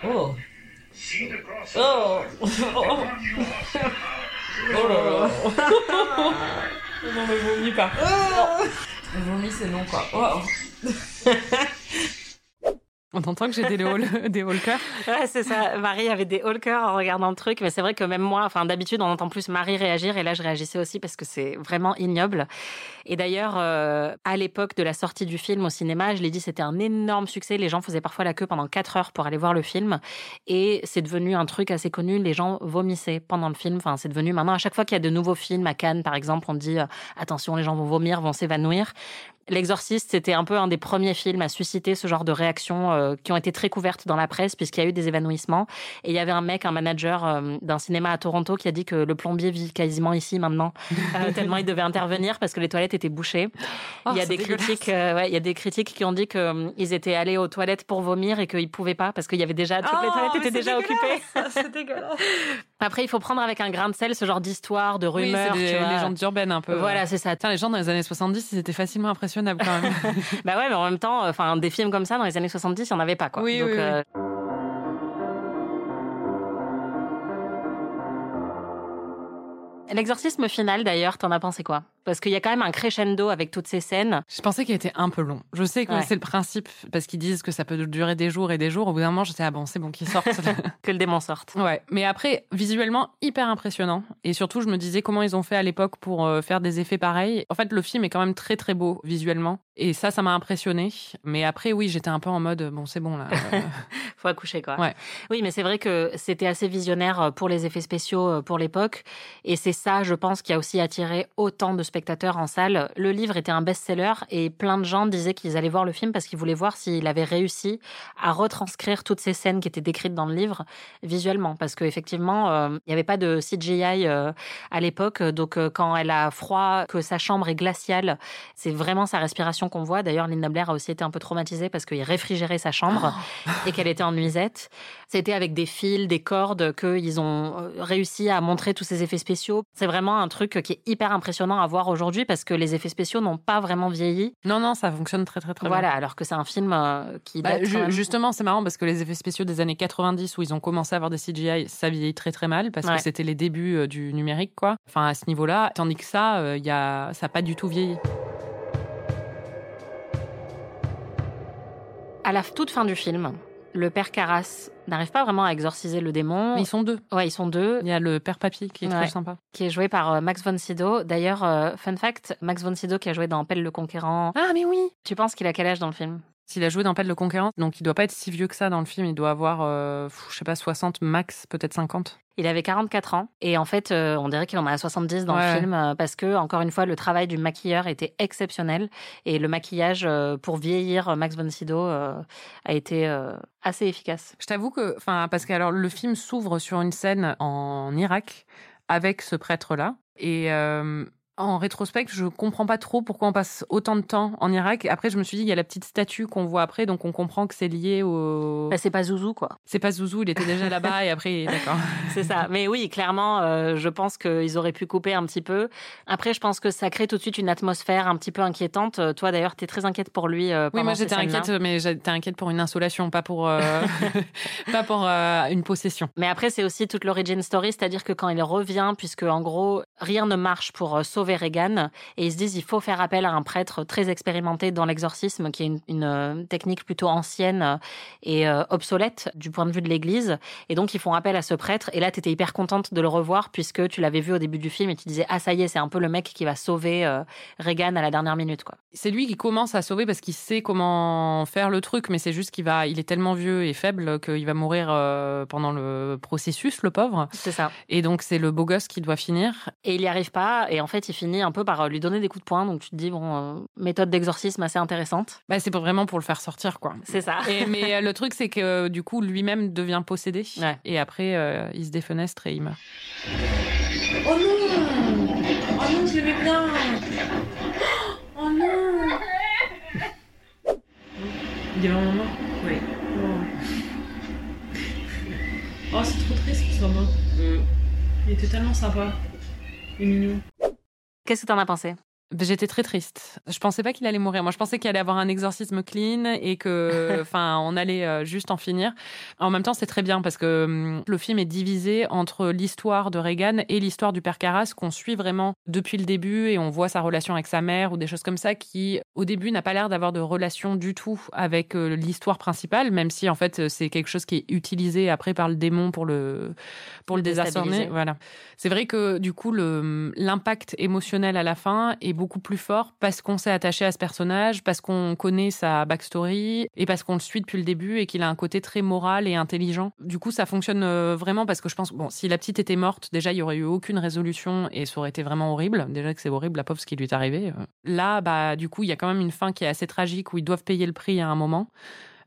Oh. Oh. Oh. Oh là là. non, mais vomis pas. Le vomi, c'est non, quoi. Oh. On entend que j'ai des, des hall-cœurs. Ouais, c'est ça. Marie avait des cœur en regardant le truc, mais c'est vrai que même moi, enfin d'habitude, on entend plus Marie réagir, et là, je réagissais aussi parce que c'est vraiment ignoble. Et d'ailleurs, euh, à l'époque de la sortie du film au cinéma, je l'ai dit, c'était un énorme succès. Les gens faisaient parfois la queue pendant quatre heures pour aller voir le film, et c'est devenu un truc assez connu. Les gens vomissaient pendant le film. Enfin, c'est devenu maintenant à chaque fois qu'il y a de nouveaux films à Cannes, par exemple, on dit euh, attention, les gens vont vomir, vont s'évanouir. L'Exorciste, c'était un peu un des premiers films à susciter ce genre de réactions euh, qui ont été très couvertes dans la presse puisqu'il y a eu des évanouissements. Et il y avait un mec, un manager euh, d'un cinéma à Toronto qui a dit que le plombier vit quasiment ici maintenant, euh, tellement il devait intervenir parce que les toilettes étaient bouchées. Oh, il y a des critiques, euh, ouais, il y a des critiques qui ont dit qu'ils étaient allés aux toilettes pour vomir et qu'ils pouvaient pas parce qu'il y avait déjà toutes les Oh, toilettes étaient déjà occupées. C'est dégueulasse. Après, il faut prendre avec un grain de sel ce genre d'histoire, de Oui, rumeurs. c'est des tu vois. légendes urbaines un peu. Voilà, c'est ça. Putain, les gens dans les années 70, ils étaient facilement impressionnables quand même. Bah ouais, mais en même temps, enfin, des films comme ça dans les années 70, il n'y en avait pas, quoi. Oui, Donc, oui, oui. euh, L'exorcisme final, d'ailleurs, t'en as pensé quoi? Parce qu'il y a quand même un crescendo avec toutes ces scènes. Je pensais qu'il était un peu long. Je sais que Ouais. c'est le principe, parce qu'ils disent que ça peut durer des jours et des jours. Au bout d'un moment, j'étais, ah bon, c'est bon qu'ils sortent. Que le démon sorte. ouais. Mais après, visuellement, hyper impressionnant. Et surtout, je me disais comment ils ont fait à l'époque pour euh, faire des effets pareils. En fait, le film est quand même très, très beau visuellement. Et ça, ça m'a impressionné. Mais après, oui, j'étais un peu en mode, bon, c'est bon là. Faut accoucher, quoi. Ouais. Oui, mais c'est vrai que c'était assez visionnaire euh, pour les effets spéciaux euh, pour l'époque. Et c'est ça, je pense, qui a aussi attiré autant de spectateurs en salle. Le livre était un best-seller et plein de gens disaient qu'ils allaient voir le film parce qu'ils voulaient voir s'il avait réussi à retranscrire toutes ces scènes qui étaient décrites dans le livre visuellement. Parce qu'effectivement, euh, il n'y avait pas de CGI euh, à l'époque. Donc, euh, quand elle a froid, que sa chambre est glaciale, c'est vraiment sa respiration qu'on voit. D'ailleurs, Linda Blair a aussi été un peu traumatisée parce qu'il réfrigérait sa chambre et qu'elle était en nuisette. C'était avec des fils, des cordes qu'ils ont réussi à montrer tous ces effets spéciaux. C'est vraiment un truc qui est hyper impressionnant à voir aujourd'hui parce que les effets spéciaux n'ont pas vraiment vieilli. non, non, ça fonctionne très, très, très voilà, bien. alors que c'est un film euh, qui Bah, ju- même- justement, c'est marrant parce que les effets spéciaux des années 90 où ils ont commencé à avoir des CGI, ça vieillit très très mal parce Ouais. que c'était les débuts euh, du numérique, quoi. Enfin, à ce niveau-là, tandis que ça, euh, y a, ça n'a pas du tout vieilli. À la toute fin du film, le père Carras n'arrive pas vraiment à exorciser le démon. Mais ils sont deux. Ouais, ils sont deux, Il y a le père papy qui est Ouais. trop sympa. qui est joué par euh, Max von Sydow. D'ailleurs, euh, fun fact, Max von Sydow qui a joué dans Pelle le Conquérant. Ah, mais oui Tu penses qu'il a quel âge dans le film? S'il a joué dans Pelle le Conquérant, donc il doit pas être si vieux que ça dans le film, il doit avoir, euh, je sais pas, 60 max, peut-être 50. Il avait 44 ans et en fait, euh, on dirait qu'il en a 70 dans Ouais. le film euh, parce que encore une fois, le travail du maquilleur était exceptionnel et le maquillage euh, pour vieillir Max von Sydow a été assez efficace. Je t'avoue que, enfin, parce que alors le film s'ouvre sur une scène en Irak avec ce prêtre-là. Et en rétrospect, je comprends pas trop pourquoi on passe autant de temps en Irak. Après, je me suis dit, il y a la petite statue qu'on voit après, donc on comprend que c'est lié au. Bah, c'est pas Zouzou, quoi. C'est pas Zouzou, il était déjà là-bas et après, d'accord. C'est ça. Mais oui, clairement, euh, je pense qu'ils auraient pu couper un petit peu. Après, je pense que ça crée tout de suite une atmosphère un petit peu inquiétante. Euh, Toi, d'ailleurs, tu es très inquiète pour lui. euh, Oui, moi j'étais inquiète, mais j'étais inquiète pour une insolation, pas pour, euh, pas pour une possession. Mais après, c'est aussi toute l'origin story, c'est-à-dire que quand il revient, puisque en gros, rien ne marche pour euh, sauver Reagan, et ils se disent il faut faire appel à un prêtre très expérimenté dans l'exorcisme, qui est une, une, euh, technique plutôt ancienne euh, et obsolète du point de vue de l'Église. Et donc, ils font appel à ce prêtre. Et là, tu étais hyper contente de le revoir, puisque tu l'avais vu au début du film, et tu disais ah ça y est, c'est un peu le mec qui va sauver Reagan à la dernière minute, quoi. C'est lui qui commence à sauver parce qu'il sait comment faire le truc, mais c'est juste qu'il va, il est tellement vieux et faible qu'il va mourir pendant le processus, le pauvre. C'est ça. Et donc c'est le beau gosse qui doit finir. Et il n'y arrive pas, et en fait, il finit un peu par euh, lui donner des coups de poing. Donc, tu te dis bon, euh, méthode d'exorcisme assez intéressante. Bah, c'est pour- vraiment pour le faire sortir, quoi. C'est ça. Et, mais euh, le truc, c'est que du coup, lui-même devient possédé. Ouais. Et après, euh, il se défenestre et il meurt. Oh non Oh non, je l'aimais bien Oh non Il est vraiment mort Oui. Oh, c'est trop triste qu'il soit mort. Il était tellement sympa. Qu'est-ce que t'en as pensé? J'étais très triste. Je pensais pas qu'il allait mourir. Moi, je pensais qu'il allait avoir un exorcisme clean et que, enfin, on allait euh, juste en finir. En même temps, c'est très bien parce que hum, le film est divisé entre l'histoire de Reagan et l'histoire du père Carras qu'on suit vraiment depuis le début et on voit sa relation avec sa mère ou des choses comme ça qui, au début, n'a pas l'air d'avoir de relation du tout avec euh, l'histoire principale, même si en fait c'est quelque chose qui est utilisé après par le démon pour le pour le. Voilà. C'est vrai que du coup, le- l'impact émotionnel à la fin est beaucoup plus fort parce qu'on s'est attaché à ce personnage, parce qu'on connaît sa backstory et parce qu'on le suit depuis le début et qu'il a un côté très moral et intelligent. Du coup, ça fonctionne euh, vraiment parce que je pense, bon, si la petite était morte, déjà, il y aurait eu aucune résolution et ça aurait été vraiment horrible. Déjà que c'est horrible, la pauvre, ce qui lui est arrivé. Euh, Là, bah, du coup, il y a quand même une fin qui est assez tragique où ils doivent payer le prix à un moment.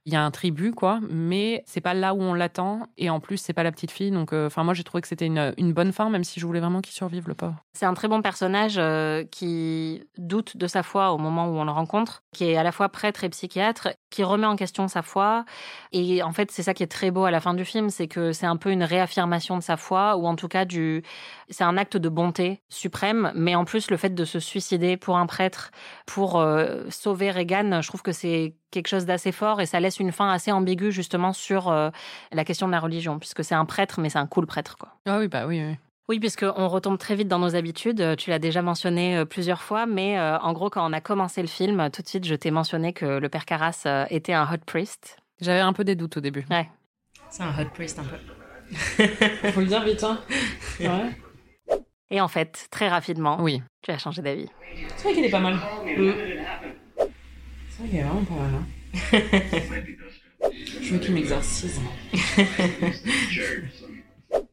Il y a un tribut, quoi, mais c'est pas là où on l'attend. Et en plus, c'est pas la petite fille. Donc, euh, enfin, moi, j'ai trouvé que c'était une, une bonne fin, même si je voulais vraiment qu'il survive, le pauvre. C'est un très bon personnage euh, qui doute de sa foi au moment où on le rencontre, qui est à la fois prêtre et psychiatre, qui remet en question sa foi. Et en fait, c'est ça qui est très beau à la fin du film, c'est que c'est un peu une réaffirmation de sa foi, ou en tout cas du, c'est un acte de bonté suprême. Mais en plus, le fait de se suicider pour un prêtre, pour euh, sauver Reagan, je trouve que c'est quelque chose d'assez fort et ça laisse une fin assez ambiguë justement sur euh, la question de la religion, puisque c'est un prêtre, mais c'est un cool prêtre, quoi. Ah oui, bah oui, oui. Oui, puisqu'on retombe très vite dans nos habitudes. Euh, Tu l'as déjà mentionné euh, plusieurs fois, mais euh, en gros, quand on a commencé le film, tout de suite, je t'ai mentionné que le père Carras était un hot priest. J'avais un peu des doutes au début. C'est un hot priest un peu. Faut le dire vite, hein. Ouais. Et en fait, très rapidement, Oui. tu as changé d'avis. C'est vrai qu'il est pas mal. C'est vrai qu'il est vraiment pas mal, hein. Je veux qu'il m'exorcise.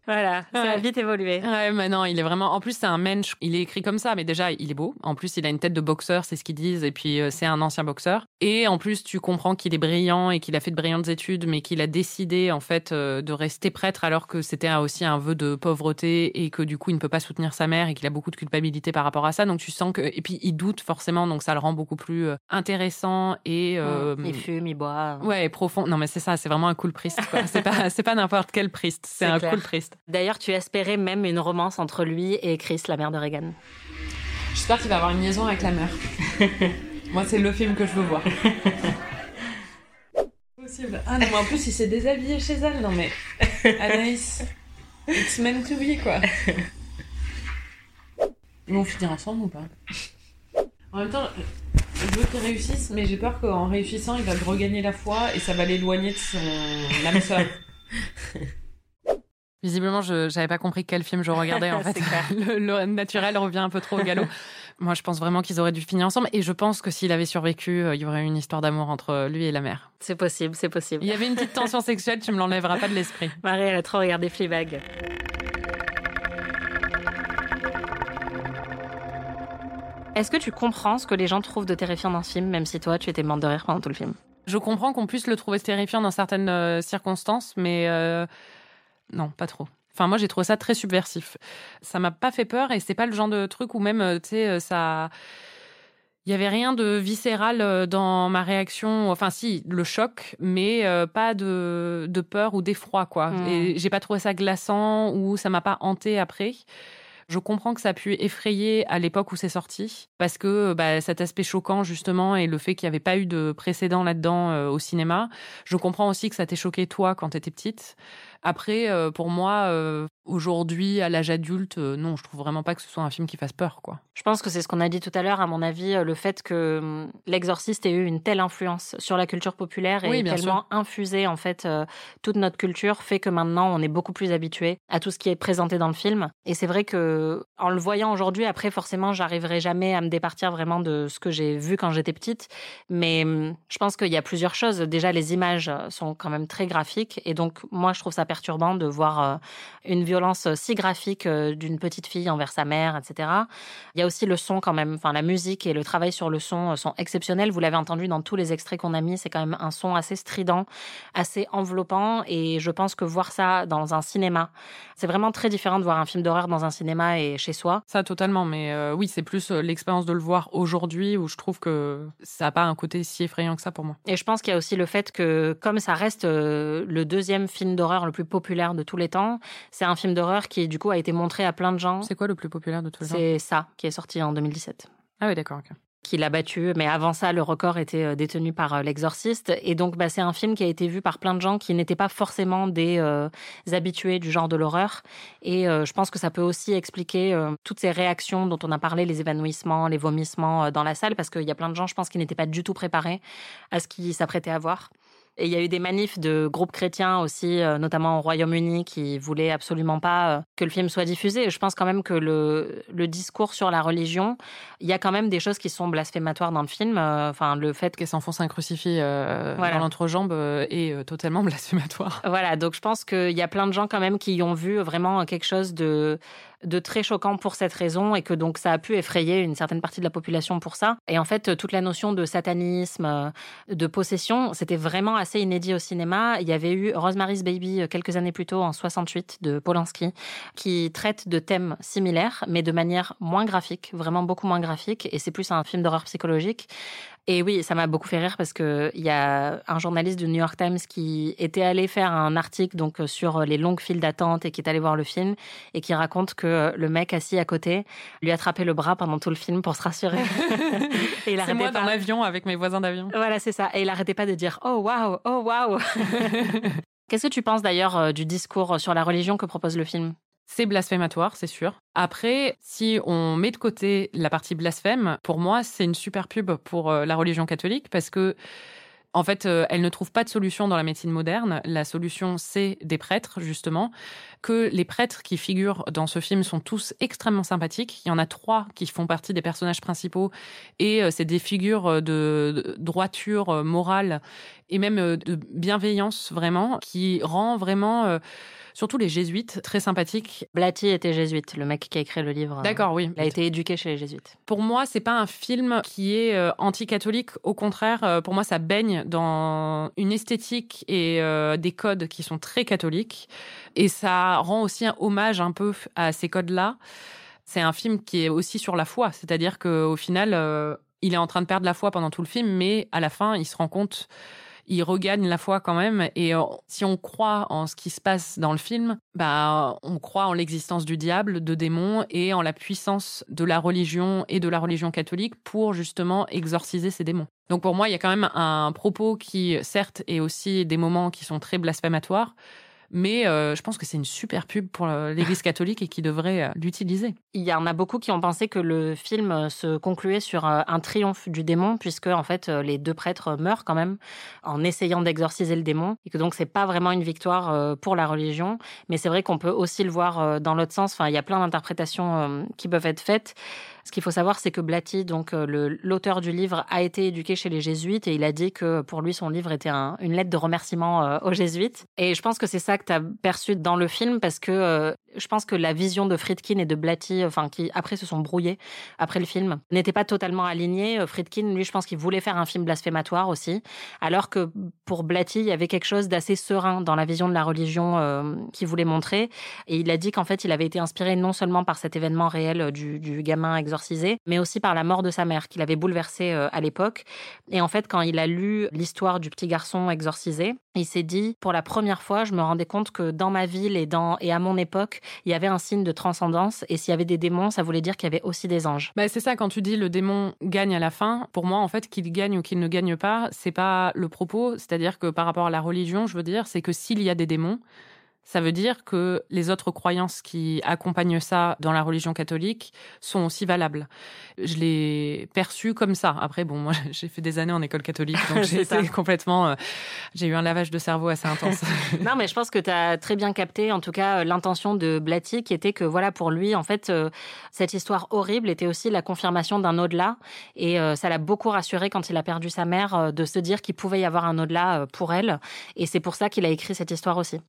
Voilà, ça a vite évolué. Ouais, mais non, il est vraiment. En plus, c'est un mensch. Il est écrit comme ça, mais déjà, il est beau. En plus, il a une tête de boxeur, c'est ce qu'ils disent. Et puis, euh, c'est un ancien boxeur. Et en plus, tu comprends qu'il est brillant et qu'il a fait de brillantes études, mais qu'il a décidé, en fait, euh, de rester prêtre alors que c'était aussi un vœu de pauvreté et que du coup, il ne peut pas soutenir sa mère et qu'il a beaucoup de culpabilité par rapport à ça. Donc, tu sens que. Et puis, il doute forcément, donc ça le rend beaucoup plus euh, intéressant et. euh, Il fume, il boit. Ouais, profond. Non, mais c'est ça, c'est vraiment un cool priest. quoi. C'est pas, c'est pas n'importe quel priest, c'est C'est un clair. cool priest. D'ailleurs, tu espérais même une romance entre lui et Chris, la mère de Reagan. J'espère qu'il va avoir une liaison avec la mère. Moi, c'est le film que je veux voir. Possible. Ah non, mais en plus, il s'est déshabillé chez elle. Non, mais Anaïs, it's meant to be, quoi. Ils vont finir ensemble ou pas? En même temps, je veux qu'il réussisse, mais j'ai peur qu'en réussissant, il va regagner la foi et ça va l'éloigner de son âme sœur. Visiblement, je j'avais pas compris quel film je regardais en fait. Le, le naturel revient un peu trop au galop. Moi, je pense vraiment qu'ils auraient dû finir ensemble et je pense que s'il avait survécu, euh, il y aurait eu une histoire d'amour entre lui et la mère. C'est possible, c'est possible. Il y avait une petite tension sexuelle, tu me l'enlèveras pas de l'esprit. Marie, elle a trop regardé Fleabag. Est-ce que tu comprends ce que les gens trouvent de terrifiant dans ce film, même si toi, tu étais morte de rire pendant tout le film? Je comprends qu'on puisse le trouver terrifiant dans certaines euh, circonstances, mais euh, non, pas trop. Enfin, moi, j'ai trouvé ça très subversif. Ça m'a pas fait peur et c'est pas le genre de truc où même, euh, tu sais, euh, ça. Il y avait rien de viscéral euh, dans ma réaction. Enfin, si, le choc, mais pas de, de peur ou d'effroi, quoi. Mm. Et j'ai pas trouvé ça glaçant ou ça m'a pas hanté après. Je comprends que ça a pu effrayer à l'époque où c'est sorti, parce que bah, cet aspect choquant, justement, et le fait qu'il n'y avait pas eu de précédent là-dedans euh, au cinéma. Je comprends aussi que ça t'ait choqué, toi, quand t'étais petite. Après, euh, pour moi, euh, aujourd'hui, à l'âge adulte, euh, non, je trouve vraiment pas que ce soit un film qui fasse peur, quoi. Je pense que c'est ce qu'on a dit tout à l'heure, à mon avis, le fait que hum, l'exorciste ait eu une telle influence sur la culture populaire et Oui, tellement infusé en fait toute notre culture fait que maintenant on est beaucoup plus habitué à tout ce qui est présenté dans le film. Et c'est vrai que en le voyant aujourd'hui, après forcément, j'arriverai jamais à me départir vraiment de ce que j'ai vu quand j'étais petite. Mais hum, je pense qu'il y a plusieurs choses. Déjà, les images sont quand même très graphiques et donc moi je trouve ça perturbant de voir euh, une violence si graphique euh, d'une petite fille envers sa mère, etc. Il y a aussi le son quand même, enfin la musique et le travail sur le son euh, sont exceptionnels. Vous l'avez entendu dans tous les extraits qu'on a mis, c'est quand même un son assez strident, assez enveloppant et je pense que voir ça dans un cinéma, c'est vraiment très différent de voir un film d'horreur dans un cinéma et chez soi. Ça, totalement. Mais euh, oui, c'est plus euh, l'expérience de le voir aujourd'hui où je trouve que ça n'a pas un côté si effrayant que ça pour moi. Et je pense qu'il y a aussi le fait que, comme ça reste euh, le deuxième film d'horreur le plus populaire de tous les temps, c'est un film d'horreur qui, du coup, a été montré à plein de gens. C'est quoi le plus populaire de tous les gens C'est ça, qui est sorti en 2017 Ah oui, d'accord. ok. qui l'a battu. Mais avant ça, le record était euh, détenu par euh, l'exorciste. Et donc, bah, c'est un film qui a été vu par plein de gens qui n'étaient pas forcément des euh, habitués du genre de l'horreur. Et euh, je pense que ça peut aussi expliquer euh, toutes ces réactions dont on a parlé, les évanouissements, les vomissements dans la salle, parce qu'il y a plein de gens, je pense, qui n'étaient pas du tout préparés à ce qu'ils s'apprêtaient à voir. Et il y a eu des manifs de groupes chrétiens aussi, euh, notamment au Royaume-Uni, qui voulaient absolument pas euh, que le film soit diffusé. Et je pense quand même que le, le discours sur la religion, il y a quand même des choses qui sont blasphématoires dans le film. Euh, Enfin, le fait que Qu'elle s'enfonce un crucifix euh, Voilà. dans l'entrejambe est totalement blasphématoire. Voilà, donc je pense qu'il y a plein de gens quand même qui y ont vu vraiment quelque chose de, de très choquant pour cette raison et que donc ça a pu effrayer une certaine partie de la population pour ça. Et en fait, toute la notion de satanisme, euh, de possession, c'était vraiment assez inédit au cinéma. Il y avait eu Rosemary's Baby euh, quelques années plus tôt, en 68, de Polanski, qui traite de thèmes similaires, mais de manière moins graphique, vraiment beaucoup moins graphique. Et c'est plus un film d'horreur psychologique. Et oui, ça m'a beaucoup fait rire parce que il y a un journaliste du New York Times qui était allé faire un article donc euh, sur les longues files d'attente et qui est allé voir le film et qui raconte que le mec assis à côté lui a attrapé le bras pendant tout le film pour se rassurer. et il arrêtait moi pas. dans l'avion avec mes voisins d'avion. Voilà, c'est ça. Et il arrêtait pas de dire oh waouh, oh waouh. Qu'est-ce que tu penses d'ailleurs euh, du discours sur la religion que propose le film? C'est blasphématoire, c'est sûr. Après, si on met de côté la partie blasphème, pour moi, c'est une super pub pour euh, la religion catholique parce que, en fait, euh, elle ne trouve pas de solution dans la médecine moderne. La solution, c'est des prêtres, justement. Que les prêtres qui figurent dans ce film sont tous extrêmement sympathiques. Il y en a trois qui font partie des personnages principaux et euh, c'est des figures de, droiture morale et même euh, de bienveillance, vraiment, qui rend vraiment. euh, Surtout les jésuites, très sympathiques. Blatty était jésuite, le mec qui a écrit le livre. D'accord, oui. Il a été éduqué chez les jésuites. Pour moi, c'est pas un film qui est euh, anti-catholique. Au contraire, pour moi, ça baigne dans une esthétique et des codes qui sont très catholiques. Et ça rend aussi un hommage un peu à ces codes-là. C'est un film qui est aussi sur la foi, c'est-à-dire qu'au final, il est en train de perdre la foi pendant tout le film, mais à la fin, il se rend compte, il regagne la foi quand même. Et euh, si on croit en ce qui se passe dans le film, bah, on croit en l'existence du diable, de démons et en la puissance de la religion et de la religion catholique pour justement exorciser ces démons. Donc pour moi, il y a quand même un propos qui, certes, est aussi des moments qui sont très blasphématoires, mais euh, je pense que c'est une super pub pour euh, l'Église catholique et qui devrait euh, l'utiliser. Il y en a beaucoup qui ont pensé que le film se concluait sur un triomphe du démon, puisque en fait les deux prêtres meurent quand même en essayant d'exorciser le démon, et que donc c'est pas vraiment une victoire pour la religion. Mais c'est vrai qu'on peut aussi le voir dans l'autre sens. Enfin, il y a plein d'interprétations qui peuvent être faites. Ce qu'il faut savoir, c'est que Blatty, donc euh, l'auteur du livre, a été éduqué chez les jésuites et il a dit que pour lui, son livre était un- une lettre de remerciement euh, aux jésuites. Et je pense que c'est ça que tu as perçu dans le film parce que euh, je pense que la vision de Friedkin et de Blatty, enfin qui après se sont brouillés après le film, n'était pas totalement alignée. Euh, Friedkin, lui, je pense qu'il voulait faire un film blasphématoire aussi, alors que pour Blatty, il y avait quelque chose d'assez serein dans la vision de la religion euh, qu'il voulait montrer. Et il a dit qu'en fait, il avait été inspiré non seulement par cet événement réel euh, du, gamin exorcisé, mais aussi par la mort de sa mère, qu'il avait bouleversé à l'époque. Et en fait, quand il a lu l'histoire du petit garçon exorcisé, il s'est dit, pour la première fois, je me rendais compte que dans ma ville et, dans, et à mon époque, il y avait un signe de transcendance. Et s'il y avait des démons, ça voulait dire qu'il y avait aussi des anges. Bah, c'est ça, quand tu dis le démon gagne à la fin, pour moi, en fait, qu'il gagne ou qu'il ne gagne pas, c'est pas le propos. C'est-à-dire que par rapport à la religion, je veux dire, c'est que s'il y a des démons, ça veut dire que les autres croyances qui accompagnent ça dans la religion catholique sont aussi valables. Je l'ai perçu comme ça. Après, bon, moi, j'ai fait des années en école catholique, donc j'ai été complètement. euh, j'ai eu un lavage de cerveau assez intense. Non, mais je pense que tu as très bien capté, en tout cas, euh, l'intention de Blatty, qui était que, voilà, pour lui, en fait, euh, cette histoire horrible était aussi la confirmation d'un au-delà. Et euh, ça l'a beaucoup rassuré quand il a perdu sa mère, de se dire qu'il pouvait y avoir un au-delà pour elle. Et c'est pour ça qu'il a écrit cette histoire aussi.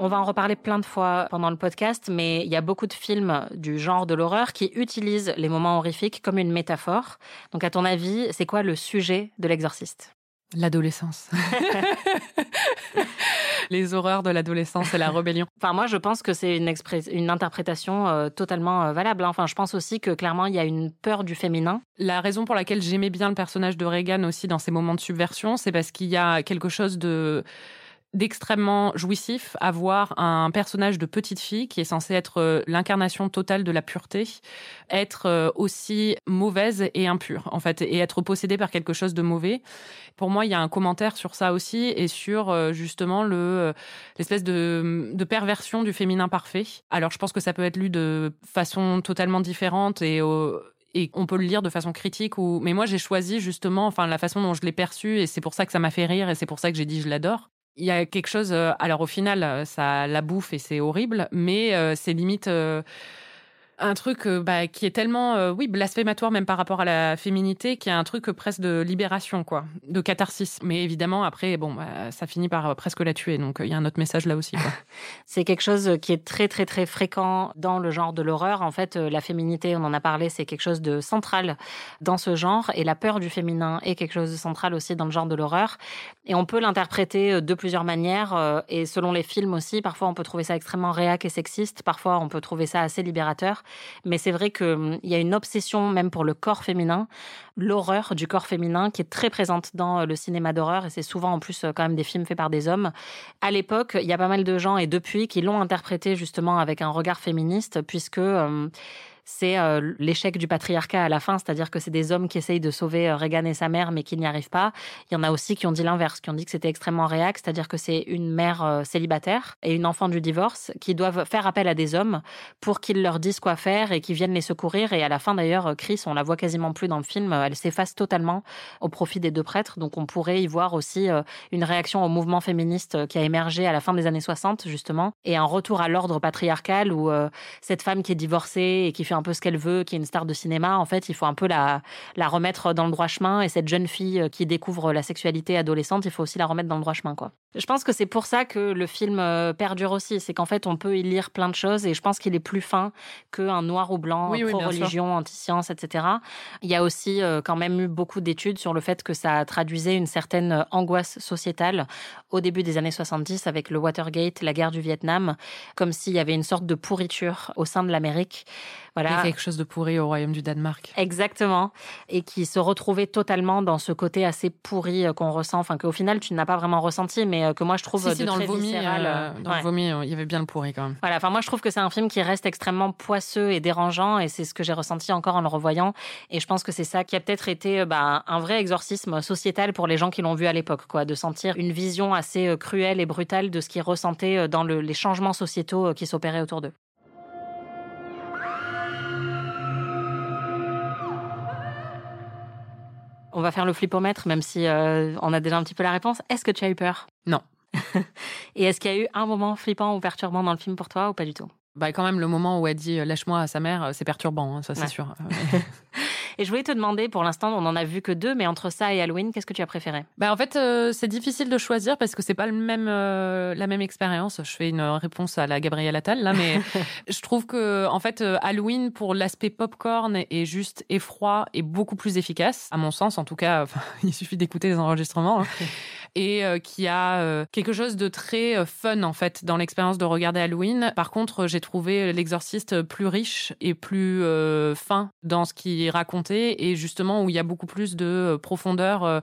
On va en reparler plein de fois pendant le podcast, mais il y a beaucoup de films du genre de l'horreur qui utilisent les moments horrifiques comme une métaphore. Donc, à ton avis, c'est quoi le sujet de l'exorciste? L'adolescence. les horreurs de l'adolescence et la rébellion. Enfin, moi, je pense que c'est une, interprétation euh, totalement euh, valable. hein. Enfin, je pense aussi que clairement, il y a une peur du féminin. La raison pour laquelle j'aimais bien le personnage de Reagan aussi dans ces moments de subversion, c'est parce qu'il y a quelque chose de d'extrêmement jouissif à voir un personnage de petite fille qui est censé être euh, l'incarnation totale de la pureté, être euh, aussi mauvaise et impure en fait et être possédée par quelque chose de mauvais. Pour moi, il y a un commentaire sur ça aussi et sur euh, justement le l'espèce de, de perversion du féminin parfait. Alors, je pense que ça peut être lu de façon totalement différente et euh, et on peut le lire de façon critique ou mais moi j'ai choisi justement enfin la façon dont je l'ai perçu et c'est pour ça que ça m'a fait rire et c'est pour ça que j'ai dit je l'adore. Il y a quelque chose euh, alors au final euh, ça la bouffe et c'est horrible mais euh, c'est limite un truc euh, bah, qui est tellement euh, oui blasphématoire même par rapport à la féminité qui est un truc euh, presque de libération quoi de catharsis mais évidemment après bon bah, ça finit par presque la tuer donc il y a un autre message là aussi. C'est quelque chose qui est très, très, très fréquent dans le genre de l'horreur. En fait, la féminité, on en a parlé, c'est quelque chose de central dans ce genre. Et la peur du féminin est quelque chose de central aussi dans le genre de l'horreur. Et on peut l'interpréter de plusieurs manières. Et selon les films aussi, parfois on peut trouver ça extrêmement réac et sexiste. Parfois on peut trouver ça assez libérateur. Mais c'est vrai qu'il y a une obsession même pour le corps féminin, l'horreur du corps féminin qui est très présente dans euh, le cinéma d'horreur. Et c'est souvent en plus euh, quand même des films faits par des hommes. À l'époque, il y a pas mal de gens et depuis qui l'ont interprété justement avec un regard féministe, puisque euh, c'est euh, l'échec du patriarcat à la fin, c'est-à-dire que c'est des hommes qui essayent de sauver euh, Reagan et sa mère, mais qui n'y arrivent pas. Il y en a aussi qui ont dit l'inverse, qui ont dit que c'était extrêmement réac, c'est-à-dire que c'est une mère euh, célibataire et une enfant du divorce qui doivent faire appel à des hommes pour qu'ils leur disent quoi faire et qui viennent les secourir. Et à la fin, d'ailleurs, Chris, on la voit quasiment plus dans le film, elle s'efface totalement au profit des deux prêtres. Donc on pourrait y voir aussi une réaction au mouvement féministe qui a émergé à la fin des années 60, justement, et un retour à l'ordre patriarcal où cette femme qui est divorcée et qui fait un peu ce qu'elle veut, qui est une star de cinéma, en fait, il faut un peu la, la remettre dans le droit chemin. Et cette jeune fille euh, qui découvre la sexualité adolescente, il faut aussi la remettre dans le droit chemin, quoi. Je pense que c'est pour ça que le film euh, perdure aussi. C'est qu'en fait, on peut y lire plein de choses et je pense qu'il est plus fin qu'un noir ou blanc, Oui, pro-religion, anti-science, etc. Il y a aussi euh, quand même eu beaucoup d'études sur le fait que ça traduisait une certaine angoisse sociétale au début des années 70 avec le Watergate, la guerre du Vietnam, comme s'il y avait une sorte de pourriture au sein de l'Amérique. A Voilà. quelque chose de pourri au royaume du Danemark. Exactement. Et qui se retrouvait totalement dans ce côté assez pourri euh, qu'on ressent, enfin qu'au final tu n'as pas vraiment ressenti, mais euh, que moi je trouve Si, de si, dans très le vomi, euh, euh, dans ouais. le vomi, euh, il y avait bien le pourri quand même. Voilà, enfin moi je trouve que c'est un film qui reste extrêmement poisseux et dérangeant et c'est ce que j'ai ressenti encore en le revoyant et je pense que c'est ça qui a peut-être été euh, bah, un vrai exorcisme sociétal pour les gens qui l'ont vu à l'époque quoi, de sentir une vision assez euh, cruelle et brutale de ce qu'ils ressentaient euh, dans le- les changements sociétaux euh, qui s'opéraient autour d'eux. On va faire le flippomètre même si euh, on a déjà un petit peu la réponse. Est-ce que tu as eu peur? Non. Et est-ce qu'il y a eu un moment flippant ou perturbant dans le film pour toi ou pas du tout? Bah, quand même, le moment où elle dit euh, lâche-moi à sa mère, euh, c'est perturbant, hein, ça c'est Ouais. sûr. Et je voulais te demander, pour l'instant, on en a vu que deux, mais entre ça et Halloween, qu'est-ce que tu as préféré? Bah en fait, euh, c'est difficile de choisir parce que c'est pas le même euh, la même expérience. Je fais une réponse à la Gabrielle Attal là, mais je trouve que en fait euh, Halloween pour l'aspect popcorn et juste effroi est beaucoup plus efficace, à mon sens. En tout cas, enfin, il suffit d'écouter les enregistrements. hein. Et euh, qui a euh, quelque chose de très euh, fun en fait dans l'expérience de regarder Halloween. Par contre, j'ai trouvé l'exorciste plus riche et plus fin dans ce qu'il racontait et justement où il y a beaucoup plus de profondeur.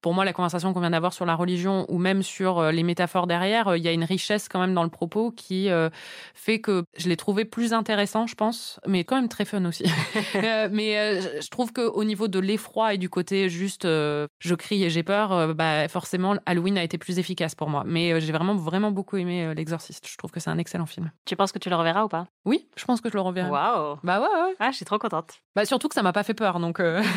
Pour moi, la conversation qu'on vient d'avoir sur la religion ou même sur euh, les métaphores derrière, euh, il y a une richesse quand même dans le propos qui euh, fait que je l'ai trouvé plus intéressant, je pense, mais quand même très fun aussi. Mais je- trouve qu'au niveau de l'effroi et du côté juste je crie et j'ai peur, bah, forcément Halloween a été plus efficace pour moi. Mais j'ai vraiment, vraiment beaucoup aimé L'Exorciste. Je trouve que c'est un excellent film. Tu penses que tu le reverras ou pas? Oui, je pense que je le reverrai. Waouh Bah ouais, ouais. Ah, je suis trop contente. Bah surtout que ça m'a pas fait peur, donc. euh,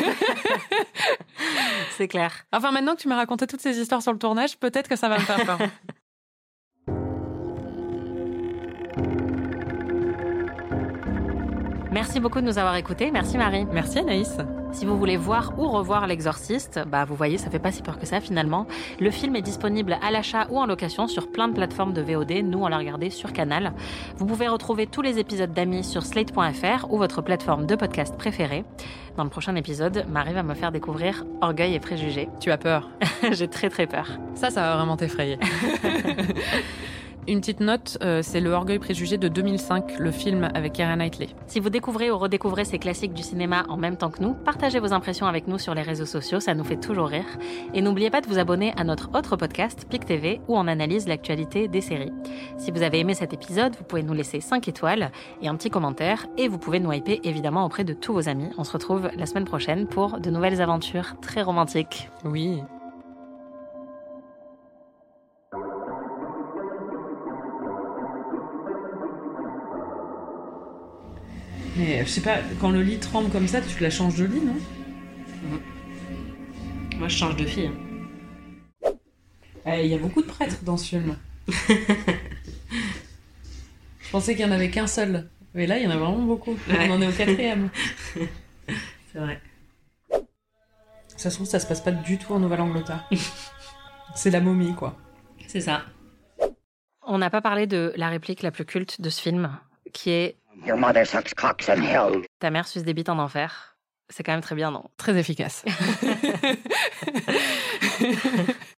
C'est clair. Enfin, maintenant que tu m'as raconté toutes ces histoires sur le tournage, peut-être que ça va me faire peur. Merci beaucoup de nous avoir écoutés. Merci Marie. Merci Anaïs. Si vous voulez voir ou revoir L'Exorciste, bah vous voyez, ça fait pas si peur que ça finalement. Le film est disponible à l'achat ou en location sur plein de plateformes de VOD. Nous, on l'a regardé sur Canal. Vous pouvez retrouver tous les épisodes d'Amis sur slate.fr ou votre plateforme de podcast préférée. Dans le prochain épisode, Marie va me faire découvrir Orgueil et Préjugés. Tu as peur. J'ai très très peur. Ça, ça va vraiment t'effrayer. Une petite note, euh, c'est Le Orgueil Préjugé de 2005, le film avec Keira Knightley. Si vous découvrez ou redécouvrez ces classiques du cinéma en même temps que nous, partagez vos impressions avec nous sur les réseaux sociaux, ça nous fait toujours rire. Et n'oubliez pas de vous abonner à notre autre podcast, PIC TV, où on analyse l'actualité des séries. Si vous avez aimé cet épisode, vous pouvez nous laisser 5 étoiles et un petit commentaire, et vous pouvez nous hyper évidemment auprès de tous vos amis. On se retrouve la semaine prochaine pour de nouvelles aventures très romantiques. Oui. Mais je sais pas, quand le lit tremble comme ça, tu la changes de lit, non? Moi, je change de fille. Eh, Il y a beaucoup de prêtres dans ce film. je pensais qu'il y en avait qu'un seul. Mais là, il y en a vraiment beaucoup. Ouais. On en est au quatrième. C'est vrai. Ça se trouve, ça se passe pas du tout en Nouvelle-Angleterre. C'est la momie, quoi. C'est ça. On n'a pas parlé de la réplique la plus culte de ce film, qui est Your mother sucks cocks in hell. Ta mère suce des bites en enfer. C'est quand même très bien, non? Très efficace.